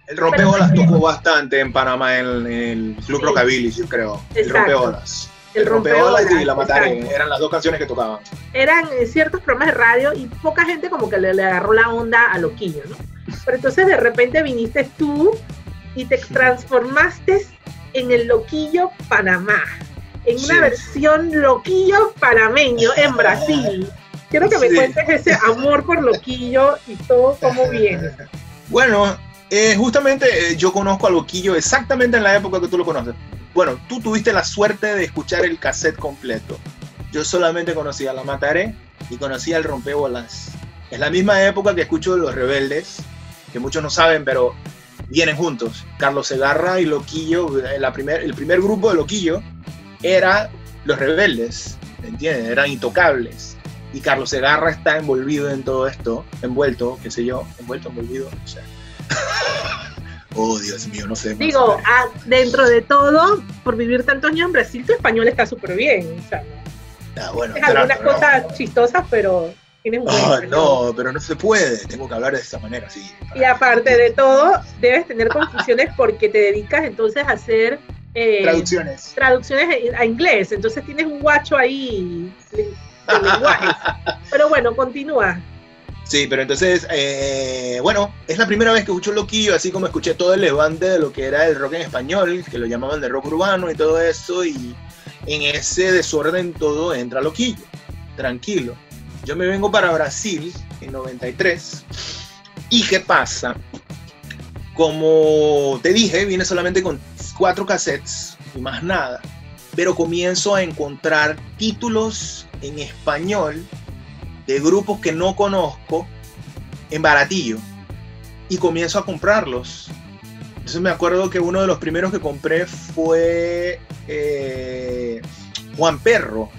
El rompeolas tocó bastante en Panamá en, el Club Sí. Rockabilly, yo creo. El rompeolas. El El rompeolas y la exacto. Eran las dos canciones que tocaban. eran eh, ciertos programas de radio y poca gente como que le, le agarró la onda a Loquillo, ¿no? Pero entonces de repente viniste tú y te transformaste en el Loquillo Panamá, en una versión Loquillo panameño en Brasil. Quiero que me Sí. cuentes ese amor por Loquillo y todo cómo viene. Bueno, eh, justamente eh, yo conozco a Loquillo exactamente en la época que tú lo conoces. Bueno, tú tuviste la suerte de escuchar el cassette completo. Yo solamente conocía La Mataré y conocía el Rompebolas. Es la misma época que escucho Los Rebeldes, que muchos no saben, pero vienen juntos. Carlos Segarra y Loquillo, la primer, el primer grupo de Loquillo era Los Rebeldes, ¿me entiendes? Eran intocables. Y Carlos Segarra está envolvido en todo esto, envuelto, qué sé yo, envuelto, envolvido, no sé. oh, Dios mío, no sé. Digo, menos. ah, dentro de todo, por vivir tantos años en Brasil, tu español está súper bien. O sea, Ah, bueno, tienes algunas cosas chistosas, pero tienes un español. no, pero no se puede, tengo que hablar de esta manera, sí. Y aparte de todo, debes tener confusiones porque te dedicas entonces a hacer eh, Traducciones. traducciones a inglés. Entonces tienes un guacho ahí de lenguajes. Pero bueno, continúa. Sí, pero entonces, eh, bueno, es la primera vez que escucho Loquillo, así como escuché todo el levante de lo que era el rock en español, que lo llamaban de rock urbano y todo eso, y en ese desorden todo entra Loquillo, tranquilo. Yo me vengo para Brasil en 93, y ¿qué pasa? Como te dije, vine solamente con cuatro cassettes y más nada, pero comienzo a encontrar títulos en español de grupos que no conozco en baratillo y comienzo a comprarlos. Entonces me acuerdo que uno de los primeros que compré fue eh, Juan Perro,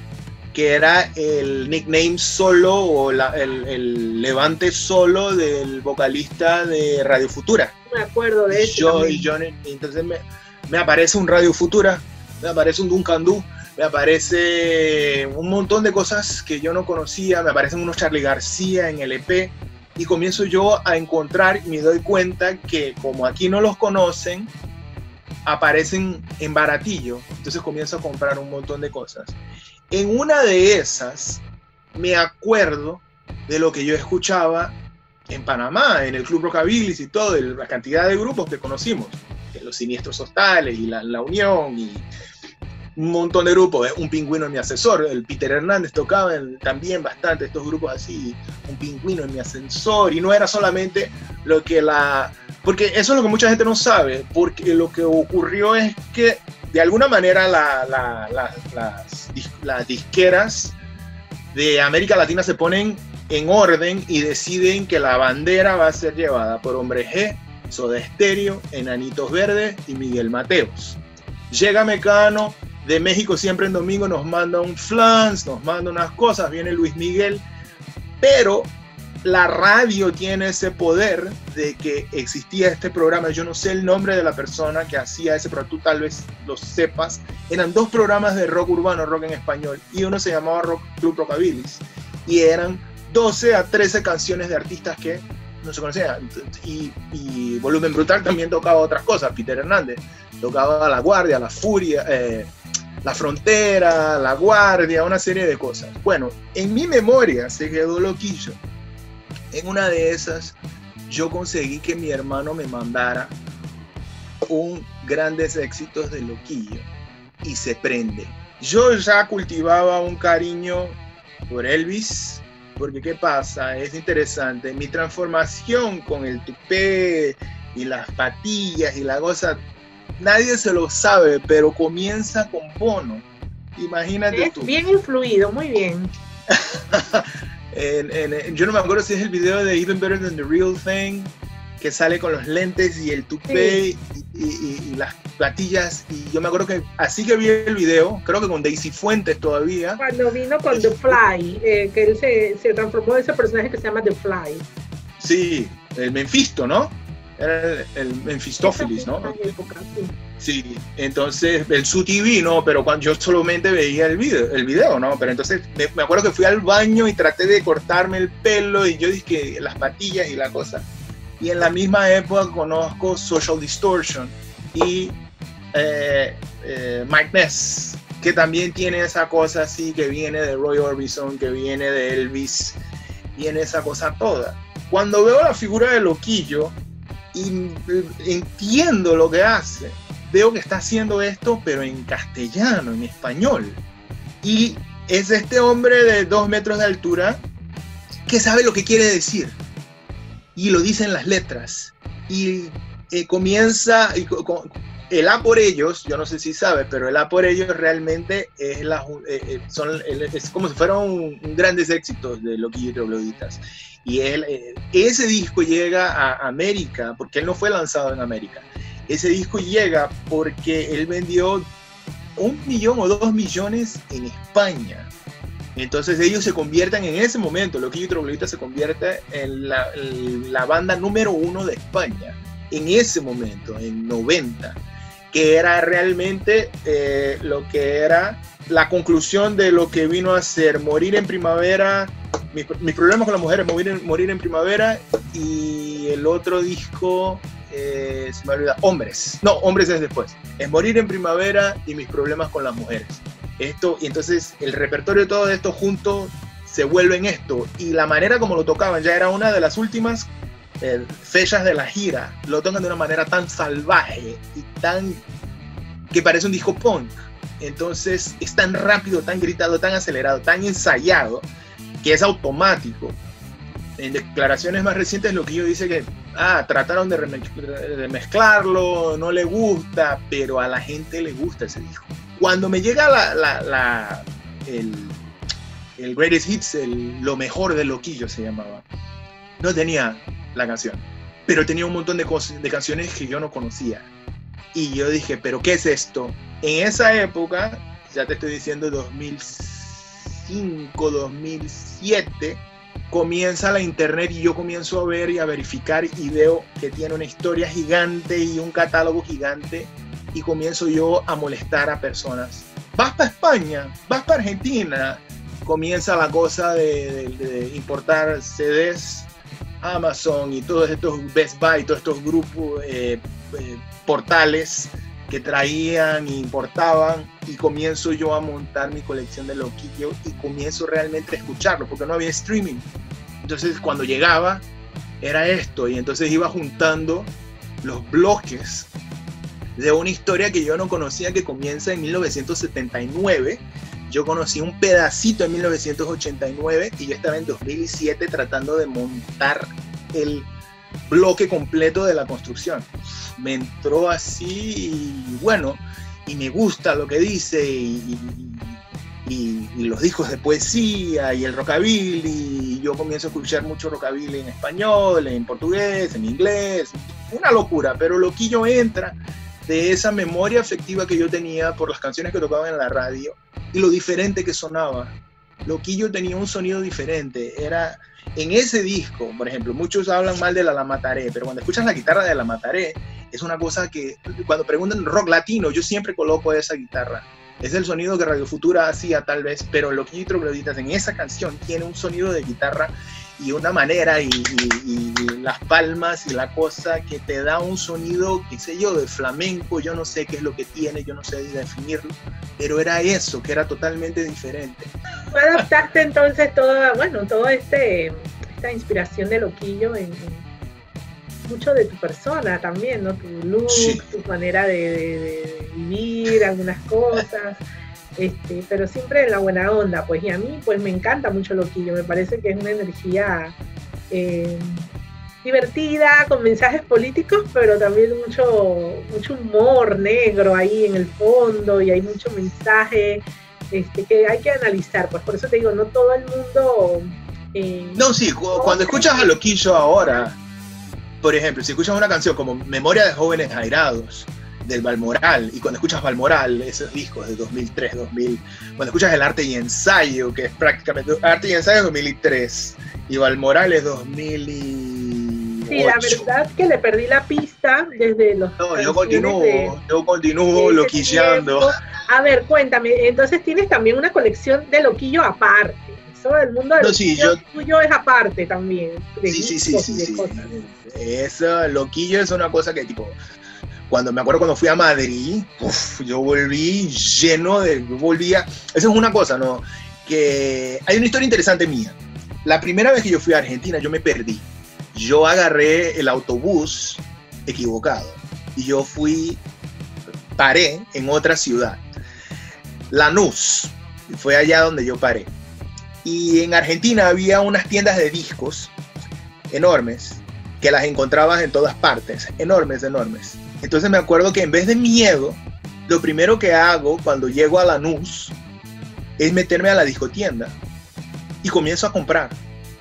que era el nickname solo o la- el, el levante solo del vocalista de Radio Futura. Me acuerdo de eso. Yo, entonces me, me aparece un Radio Futura, me aparece un Duncan Du, me aparece un montón de cosas que yo no conocía, me aparecen unos Charlie García en el EP y comienzo yo a encontrar y me doy cuenta que como aquí no los conocen, aparecen en baratillo, entonces comienzo a comprar un montón de cosas. En una de esas me acuerdo de lo que yo escuchaba en Panamá, en el Club Rockabilly y todo, la cantidad de grupos que conocimos, los Siniestros Hostales y la, la Unión y un montón de grupos, ¿eh? un pingüino en mi asesor, el Peter Hernández tocaba también bastante estos grupos así, un pingüino en mi ascensor y no era solamente lo que la... Porque eso es lo que mucha gente no sabe, porque lo que ocurrió es que de alguna manera la- la- la- las, las disqueras de América Latina se ponen en orden y deciden que la bandera va a ser llevada por Hombre G, Soda Stereo, Enanitos Verdes y Miguel Mateos. Llega Mecano de México siempre en domingo nos manda un flans, nos manda unas cosas, viene Luis Miguel, pero la radio tiene ese poder de que existía este programa, yo no sé el nombre de la persona que hacía ese programa, tú tal vez lo sepas, eran dos programas de rock urbano, rock en español, y uno se llamaba Rock Club Rockabilis, y eran 12 a 13 canciones de artistas que no se conocían, y, Volumen Brutal también tocaba otras cosas, Peter Hernández tocaba La Guardia, La Furia, eh, La Frontera, La Guardia, una serie de cosas. Bueno, en mi memoria se quedó loquillo. En una de esas, yo conseguí que mi hermano me mandara un grandes éxitos de loquillo y se prende. Yo ya cultivaba un cariño por Elvis, porque ¿qué pasa? Es interesante. Mi transformación con el tupé y las patillas y la cosa nadie se lo sabe, pero comienza con Bono. Imagínate Es tú. bien influido, muy bien. En- en- en- yo no me acuerdo si es el video de Even Better Than the Real Thing, que sale con los lentes y el tupé y, y- y las platillas. Y yo me acuerdo que así que vi el video, creo que con Daisy Fuentes todavía. Cuando vino con The Fly, eh, que él se, se transformó en ese personaje que se llama The Fly. Sí, el Menfisto, ¿no? Era el, el Mefistófeles, ¿no? Sí. Entonces el su TV no, pero cuando yo solamente veía el video, el video, ¿no? Pero entonces me, acuerdo que fui al baño y traté de cortarme el pelo y yo dije que las patillas y la cosa. Y en la misma época conozco Social Distortion y eh, eh, Mike Ness, que también tiene esa cosa así que viene de Roy Orbison, que viene de Elvis, viene esa cosa toda. Cuando veo la figura de Loquillo y entiendo lo que hace, veo que está haciendo esto, pero en castellano, en español. Y es este hombre de dos metros de altura que sabe lo que quiere decir. Y lo dice en las letras. Y eh, comienza, y co- co- el A por ellos, yo no sé si sabes, pero el A por ellos realmente es, la, eh, eh, son, es como si fueran grandes éxitos de Loquillo y Trogloditas. Y él, eh, ese disco llega a América, porque él no fue lanzado en América. Ese disco llega porque él vendió un millón o dos millones en España. Entonces ellos se convierten en ese momento, Loquillo y Trogloditas se convierte en la, la banda número uno de España. En ese momento, en 90, que era realmente eh, lo que era la conclusión de lo que vino a ser Morir en Primavera, mis, mis problemas con las mujeres, morir en, morir en primavera y el otro disco, eh, se me olvida, Hombres. No, Hombres es después. Es Morir en primavera y mis problemas con las mujeres. Esto, y entonces el repertorio de todo esto junto se vuelve en esto. Y la manera como lo tocaban ya era una de las últimas eh, fechas de la gira. Lo tocan de una manera tan salvaje y tan que parece un disco punk. Entonces es tan rápido, tan gritado, tan acelerado, tan ensayado que es automático. En declaraciones más recientes lo que yo dice que ah, trataron de, remez- de mezclarlo, no le gusta, pero a la gente le gusta ese disco. Cuando me llega la, la- el, Greatest Hits, el- lo mejor de Loquillo se llamaba, no tenía la canción, pero tenía un montón de, de canciones que yo no conocía. Y yo dije, ¿pero qué es esto? En esa época, ya te estoy diciendo 2005, 2007, comienza la internet y yo comienzo a ver y a verificar y veo que tiene una historia gigante y un catálogo gigante y comienzo yo a molestar a personas. Vas para España, vas para Argentina, comienza la cosa de, de- de importar CDs, Amazon y todos estos Best Buy, todos estos grupos, eh, eh, portales que traían e importaban y comienzo yo a montar mi colección de loquillo y comienzo realmente a escucharlo porque no había streaming. Entonces cuando llegaba era esto y entonces iba juntando los bloques de una historia que yo no conocía que comienza en 1979. Yo conocí un pedacito en 1989 y yo estaba en 2007 tratando de montar el bloque completo de la construcción. Me entró así y bueno, y me gusta lo que dice y, y- y los discos de poesía y el rockabilly. Y yo comienzo a escuchar mucho rockabilly en español, en portugués, en inglés. Una locura, pero Loquillo entra de esa memoria afectiva que yo tenía por las canciones que tocaban en la radio y lo diferente que sonaba. Loquillo tenía un sonido diferente. Era en ese disco, por ejemplo, muchos hablan mal de la La Mataré, pero cuando escuchas la guitarra de la Mataré, es una cosa que cuando preguntan rock latino, yo siempre coloco esa guitarra. Es el sonido que Radio Futura hacía tal vez, pero Loquillo y Trogloditas en esa canción tiene un sonido de guitarra y una manera y, y- y las palmas y la cosa que te da un sonido, qué sé yo, de flamenco, yo no sé qué es lo que tiene, yo no sé definirlo, pero era eso, que era totalmente diferente. Adaptaste entonces toda, bueno, toda este, esta inspiración de Loquillo en, en mucho de tu persona también, ¿no? Tu look, Sí. tu manera de, de- de vivir, algunas cosas. Este, pero siempre en la buena onda, pues, y a mí, pues, me encanta mucho Loquillo, me parece que es una energía eh, divertida, con mensajes políticos, pero también mucho, mucho humor negro ahí en el fondo, y hay mucho mensaje este, que hay que analizar, pues, por eso te digo, no todo el mundo... eh, No, sí, cu- cuando escuchas a Loquillo ahora, por ejemplo, si escuchas una canción como Memoria de Jóvenes Airados, del Balmoral, y cuando escuchas Balmoral, esos discos de 2003, 2000, cuando escuchas el Arte y Ensayo, que es prácticamente Arte y Ensayo es 2003, y Balmoral es 2008. Sí, la verdad que le perdí la pista desde los. No, yo de- yo ese loquillando. A ver, cuéntame, entonces tienes también una colección de loquillo aparte. Eso el mundo del No, sí, yo- tuyo es aparte también. Sí, sí, sí, sí, y sí. Eso, loquillo es una cosa que tipo, cuando me acuerdo cuando fui a Madrid, uf, yo volví lleno de, yo volvía, eso es una cosa, ¿no? Que hay una historia interesante mía. La primera vez que yo fui a Argentina, yo me perdí. Yo agarré el autobús equivocado y yo fui, paré en otra ciudad. Lanús, fue allá donde yo paré. Y en Argentina había unas tiendas de discos enormes que las encontrabas en todas partes, enormes, enormes. Entonces me acuerdo que en vez de miedo, lo primero que hago cuando llego a Lanús es meterme a la discotienda y comienzo a comprar.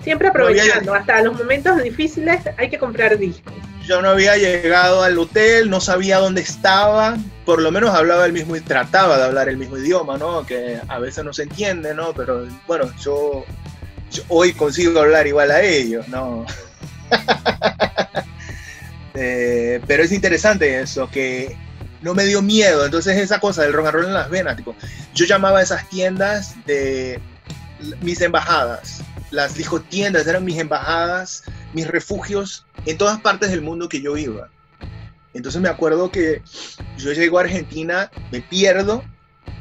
Siempre No aprovechando, hasta los momentos difíciles hay que comprar discos. Yo no había llegado al hotel, no sabía dónde estaba, por lo menos hablaba el mismo y trataba de hablar el mismo idioma, ¿no? Que a veces no se entiende, ¿no? Pero bueno, yo, yo hoy consigo hablar igual a ellos, ¿no? Eh, pero es interesante eso, que no me dio miedo, entonces esa cosa del rock and roll en las venas, tipo, yo llamaba a esas tiendas de mis embajadas, las discotiendas eran mis embajadas, mis refugios en todas partes del mundo que yo iba. Entonces me acuerdo que yo llego a Argentina, me pierdo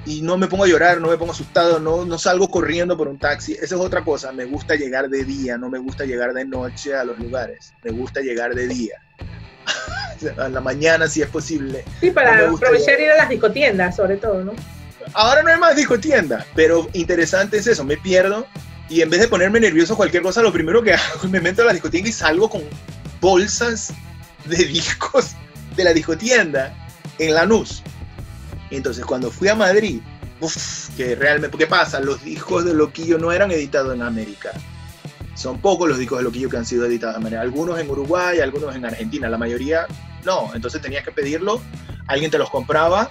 y no me pongo a llorar, no me pongo asustado, no, no salgo corriendo por un taxi. Esa es otra cosa, me gusta llegar de día, no me gusta llegar de noche a los lugares, me gusta llegar de día. A la mañana si es posible. Sí, para No aprovechar ir a las discotiendas, sobre todo, ¿no? Ahora no hay más discotienda, pero interesante es eso, me pierdo y en vez de ponerme nervioso cualquier cosa, lo primero que hago es me meto a la discotienda y salgo con bolsas de discos de la discotienda en Lanús. Entonces cuando fui a Madrid, uf, que realmente, ¿qué pasa? Los discos de Loquillo no eran editados en América. Son pocos los discos de Loquillo que han sido editados en América. Algunos en Uruguay, algunos en Argentina, la mayoría no. Entonces tenías que pedirlo, alguien te los compraba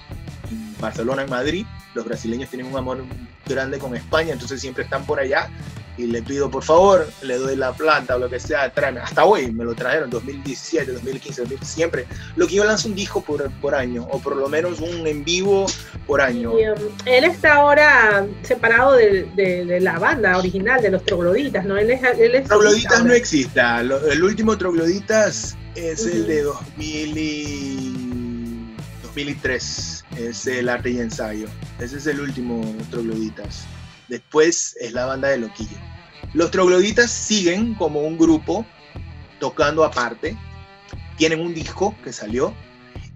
Barcelona, en Madrid. Los brasileños tienen un amor grande con España, entonces siempre están por allá. Y le pido, por favor, le doy la planta o lo que sea, tráeme. Hasta hoy me lo trajeron, 2017, 2015, 2000, siempre. Lo que yo lanzo un disco por, por año, o por lo menos un en vivo por año. Y, um, él está ahora separado de, de- de la banda original, de los trogloditas, ¿no? Él es, él es Trogloditas no exista. Lo- el último Trogloditas es el Ujú. de 2000 y 2003. Es el arte y ensayo. Ese es el último Trogloditas. Después es la banda de Loquillo. Los Trogloditas siguen como un grupo tocando aparte. Tienen un disco que salió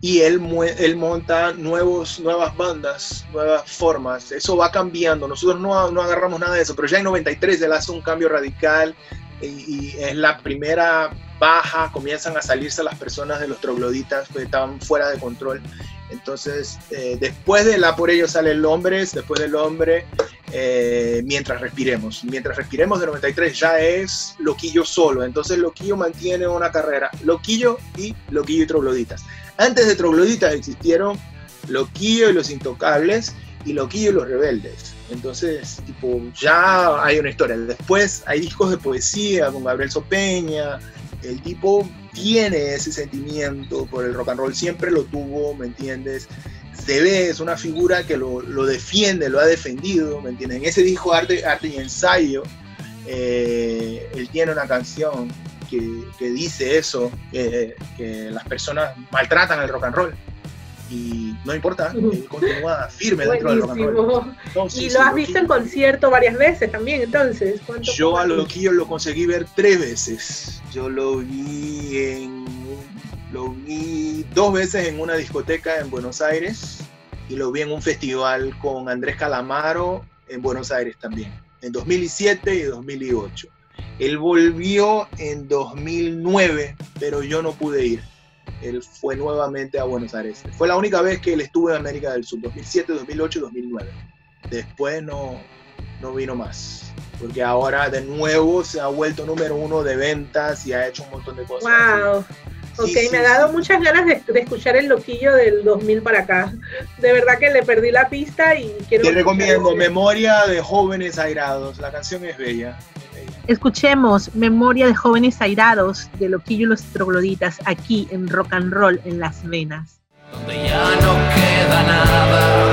y él, él monta nuevos, nuevas bandas, nuevas formas. Eso va cambiando. Nosotros no, no agarramos nada de eso, pero ya en 93 él hace un cambio radical y, y es la primera baja. Comienzan a salirse las personas de los trogloditas que estaban fuera de control. Entonces, eh, después de la por ello sale el hombre, después del hombre eh, Mientras Respiremos. Mientras Respiremos de 93 ya es Loquillo solo, entonces Loquillo mantiene una carrera. Loquillo y Loquillo y Trogloditas. Antes de Trogloditas existieron Loquillo y los Intocables y Loquillo y los Rebeldes. Entonces, tipo, ya hay una historia. Después hay discos de poesía con Gabriel Sopeña. El tipo tiene ese sentimiento por el rock and roll, siempre lo tuvo, ¿me entiendes? Se ve, es una figura que lo, defiende, lo ha defendido, ¿me entiendes? En ese disco Arte, Arte y Ensayo, eh, él tiene una canción que, dice eso, que, que las personas maltratan el rock and roll. Y no importa, él continúa firme dentro del rock and roll. Buenísimo. No, sí, y sí, lo has Loquillo. visto en concierto varias veces también, entonces. ¿cuánto- Yo a Loquillo lo conseguí ver tres veces. Yo lo vi en lo vi dos veces en una discoteca en Buenos Aires y lo vi en un festival con Andrés Calamaro en Buenos Aires también, en 2007 y 2008. Él volvió en 2009, pero yo no pude ir. Él fue nuevamente a Buenos Aires. Fue la única vez que él estuvo en América del Sur, 2007, 2008 y 2009. Después no, no vino más. Porque ahora de nuevo se ha vuelto número uno de ventas y ha hecho un montón de cosas. Wow. Ok, Sí, sí, me ha dado sí. muchas ganas de, de escuchar el loquillo del 2000 para acá. De verdad que le perdí la pista y quiero. Te recomiendo Memoria de Jóvenes Airados. La canción es bella. Escuchemos Memoria de Jóvenes Airados de Loquillo y los Trogloditas aquí en Rock and Roll en Las Venas. donde ya no queda nada.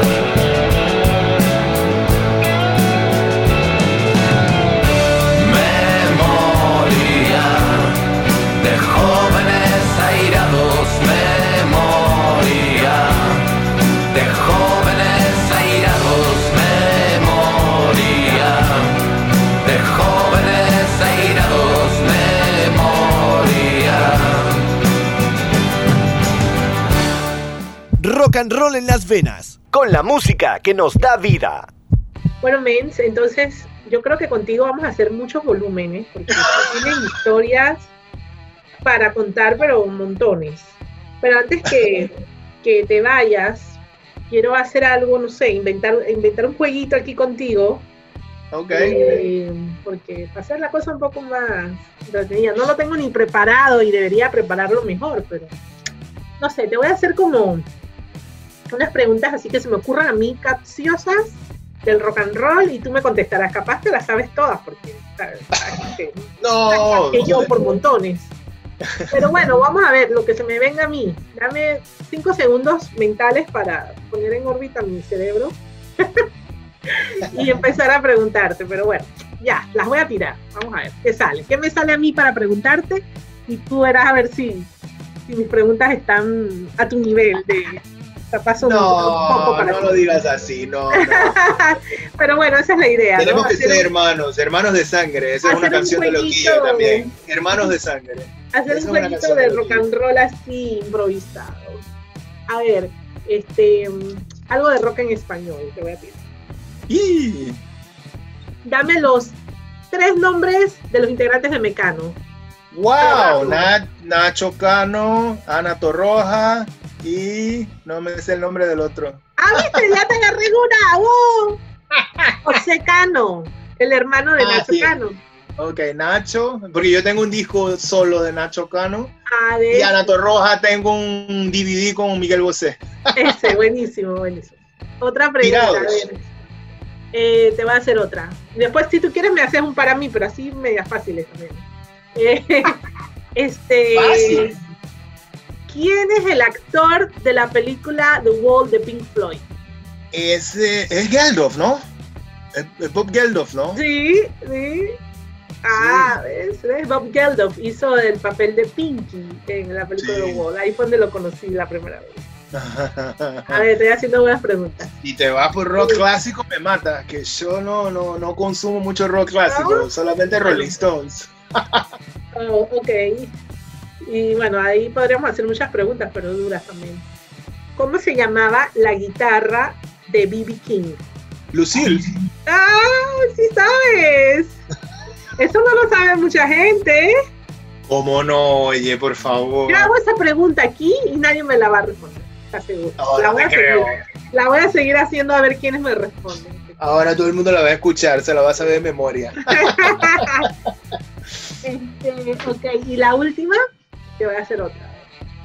Rock and roll en las venas, con la música que nos da vida. Bueno, Mens, entonces yo creo que contigo vamos a hacer muchos volúmenes, porque tienen historias para contar, pero montones. Pero antes que, que te vayas, quiero hacer algo, no sé, inventar, inventar un jueguito aquí contigo, Ok. eh, porque hacer la cosa un poco más entretenida. No lo tengo ni preparado y debería prepararlo mejor, pero no sé, te voy a hacer como unas preguntas así que se me ocurran a mí capciosas del rock and roll y tú me contestarás. Capaz te las sabes todas porque que, No. que yo por montones. Pero bueno, vamos a ver lo que se me venga a mí. Dame cinco segundos mentales para poner en órbita mi cerebro y empezar a preguntarte. Pero bueno, ya, las voy a tirar. Vamos a ver qué sale. ¿Qué me sale a mí para preguntarte? Y tú verás a ver si, si mis preguntas están a tu nivel de capaz son un poco No, para no ti. lo digas así, no, no. Pero bueno, esa es la idea. ¿no? Tenemos que ser hermanos, hermanos de sangre. Esa es una un canción de. Loquillo también. Hermanos de sangre. hacer Esa un jueguito de de rock and roll así improvisado. A ver, este, algo de rock en español te voy a pedir. Y Dame los tres nombres de los integrantes de Mecano. Wow, Na- Nacho Cano, Ana Torroja y no me sé el nombre del otro. Ah, viste, ya te agarré una. ¡wow! José Cano, el hermano de Ah, Nacho sí. Cano. Ok, Nacho, porque yo tengo un disco solo de Nacho Cano Ah, y Ana Torroja tengo un DVD con Miguel Bosé. ese, buenísimo, buenísimo. Otra pregunta, a Tirados. ver. Eh, te voy a hacer otra. Después, si tú quieres, me haces un para mí, pero así medias fáciles también. Eh, este. Fácil. ¿Quién es el actor de la película The Wall de Pink Floyd? Es, eh, es Geldof, ¿no? Es, es Bob Geldof, ¿no? Sí, sí. Ah, ¿ves? ¿Ves? Bob Geldof hizo el papel de Pinky en la película Sí. The Wall. Ahí fue donde lo conocí la primera vez. A ver, estoy haciendo buenas preguntas. y te vas por rock clásico, me mata. Que yo no, no, no consumo mucho rock clásico, ¿No? solamente Rolling Stones. Oh, ok. Y bueno, ahí podríamos hacer muchas preguntas, pero duras también. ¿Cómo se llamaba la guitarra de B.B. King? Lucille. ¡Ah! ¡Sí sabes! Eso no lo sabe mucha gente. ¿Cómo no? Oye, por favor. Yo hago esa pregunta aquí y nadie me la va a responder. ¿Estás seguro? No, la, no voy a seguir, la voy a seguir haciendo a ver quiénes me responden. Ahora todo el mundo la va a escuchar, se la va a saber de memoria. Este, ok, y la última, te voy a hacer otra.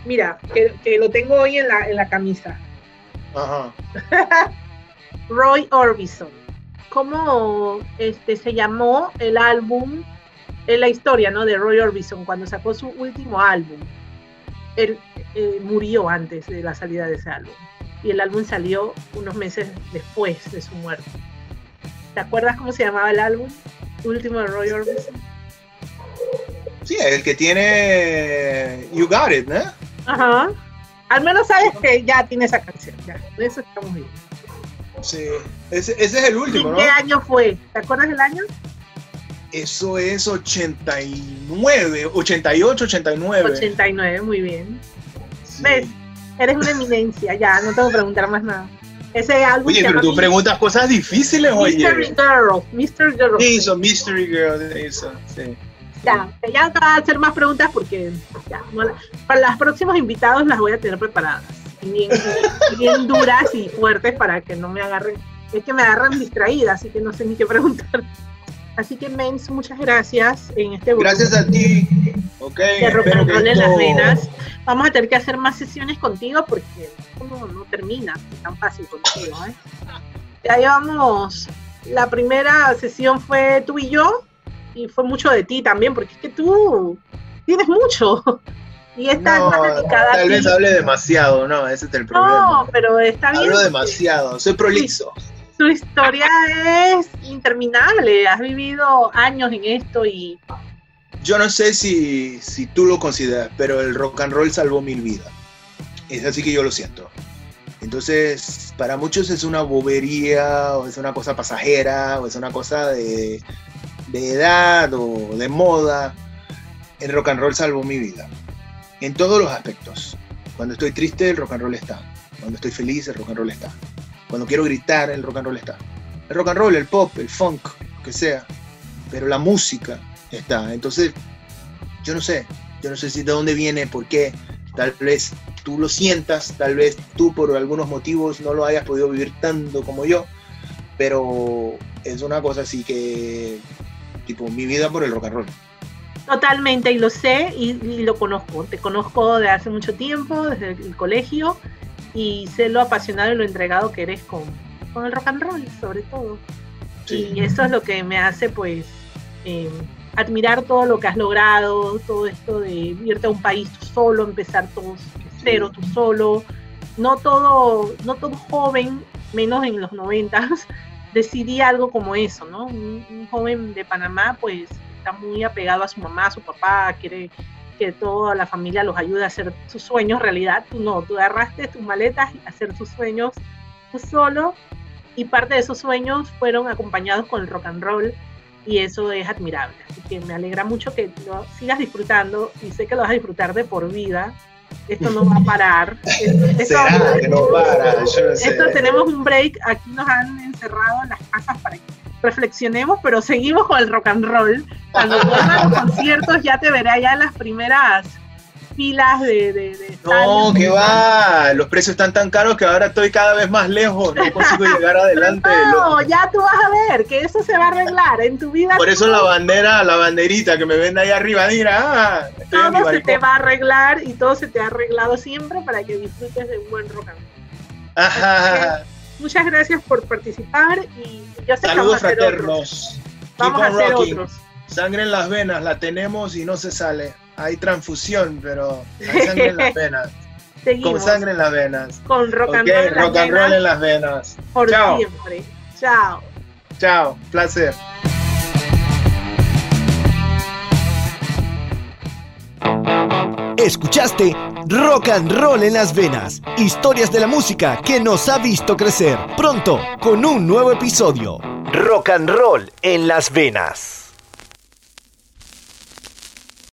Mira, que, que lo tengo hoy en la, en la camisa. Ajá. Roy Orbison. ¿Cómo este, se llamó el álbum? En la historia ¿no? de Roy Orbison, cuando sacó su último álbum. Él eh, murió antes de la salida de ese álbum. Y el álbum salió unos meses después de su muerte. ¿Te acuerdas cómo se llamaba el álbum? Último de Roy Orbison. Sí, el que tiene You Got It, ¿no? Ajá. Al menos sabes que ya tiene esa canción. Ya, de eso estamos bien. Sí. Ese, ese es el ¿Y último, ¿no? qué año fue? ¿Te acuerdas del año? Eso es 89, 88, 89. 89, muy bien. Sí. ¿Ves? Eres una eminencia, ya, no tengo que preguntar más nada. Ese álbum Oye, pero tú preguntas cosas difíciles, oye. Mystery Girl, Mystery Girl. Eso, Mystery Girl, eso, sí. Ya, ya te voy a hacer más preguntas porque ya, no la- para los próximos invitados las voy a tener preparadas. Bien, bien duras y fuertes para que no me agarren. Es que me agarran distraída, así que no sé ni qué preguntar. Así que, Mens, muchas gracias en este Gracias a ti. Ok, roll en las esto- venas. Vamos a tener que hacer más sesiones contigo porque esto no, no termina tan fácil contigo. ¿eh? Ya llevamos, la primera sesión fue tú y yo y fue mucho de ti también porque es que tú tienes mucho y esta No, dedicada tal vez hable demasiado, no, ese es el No, problema. pero está bien. Hablo demasiado, soy prolixo. Tu historia es interminable. Has vivido años en esto y Yo no sé si, si tú lo consideras, pero el rock and roll salvó mil vidas. Es así que yo lo siento. Entonces, para muchos es una bobería, o es una cosa pasajera, o es una cosa de, de edad o de moda. El rock and roll salvó mi vida. En todos los aspectos. Cuando estoy triste, el rock and roll está. Cuando estoy feliz, el rock and roll está. Cuando quiero gritar, el rock and roll está. El rock and roll, el pop, el funk, lo que sea. Pero la música está. Entonces, yo no sé. Yo no sé si de dónde viene, por qué. Tal vez tú lo sientas, tal vez tú por algunos motivos no lo hayas podido vivir tanto como yo. Pero es una cosa así que, tipo, mi vida por el rock and roll. Totalmente, y lo sé y, y lo conozco. Te conozco de hace mucho tiempo, desde el colegio, y sé lo apasionado y lo entregado que eres con, con el rock and roll, sobre todo. Y eso es lo que me hace, pues, eh, admirar todo lo que has logrado, todo esto de irte a un país tú solo, empezar todo cero tú solo. No todo, no todo joven, menos en los noventas, decidía algo como eso, ¿no? Un, un joven de Panamá, pues, está muy apegado a su mamá, a su papá, quiere que toda la familia los ayude a hacer sus sueños realidad. Tú no, tú agarraste tus maletas y hacer tus sueños tú solo y parte de esos sueños fueron acompañados con el rock and roll y eso es admirable. Así que me alegra mucho que lo sigas disfrutando y sé que lo vas a disfrutar de por vida. Esto no va a parar. Esto- esto- Será que no para, yo no sé. esto tenemos un break, aquí nos han encerrado en las casas para que reflexionemos, pero seguimos con el rock and roll. Cuando vuelvan los conciertos ya te veré allá en las primeras filas de... de, de No, que va. Los precios están tan caros que ahora estoy cada vez más lejos. No consigo llegar adelante. No, ya tú vas a ver que eso se va a arreglar en tu vida. Por eso la bandera, la banderita que me vende ahí arriba, mira, ah, todo se te va a arreglar y todo se te ha arreglado siempre para que disfrutes de un buen rock and roll. Ajá. Muchas gracias por participar y yo sé que Saludos a hacer otros. Vamos Keep a hacer rocking. otros. Sangre en las venas, la tenemos y no se sale. Hay transfusión, pero hay sangre en las venas. Con Seguimos sangre en las venas. con rock and Ok, roll, en las rock and roll venas en las venas. por Chao. siempre. Chao. Chao, placer. Escuchaste Rock and Roll en las venas, historias de la música que nos ha visto crecer. Pronto, con un nuevo episodio. Rock and Roll en las venas.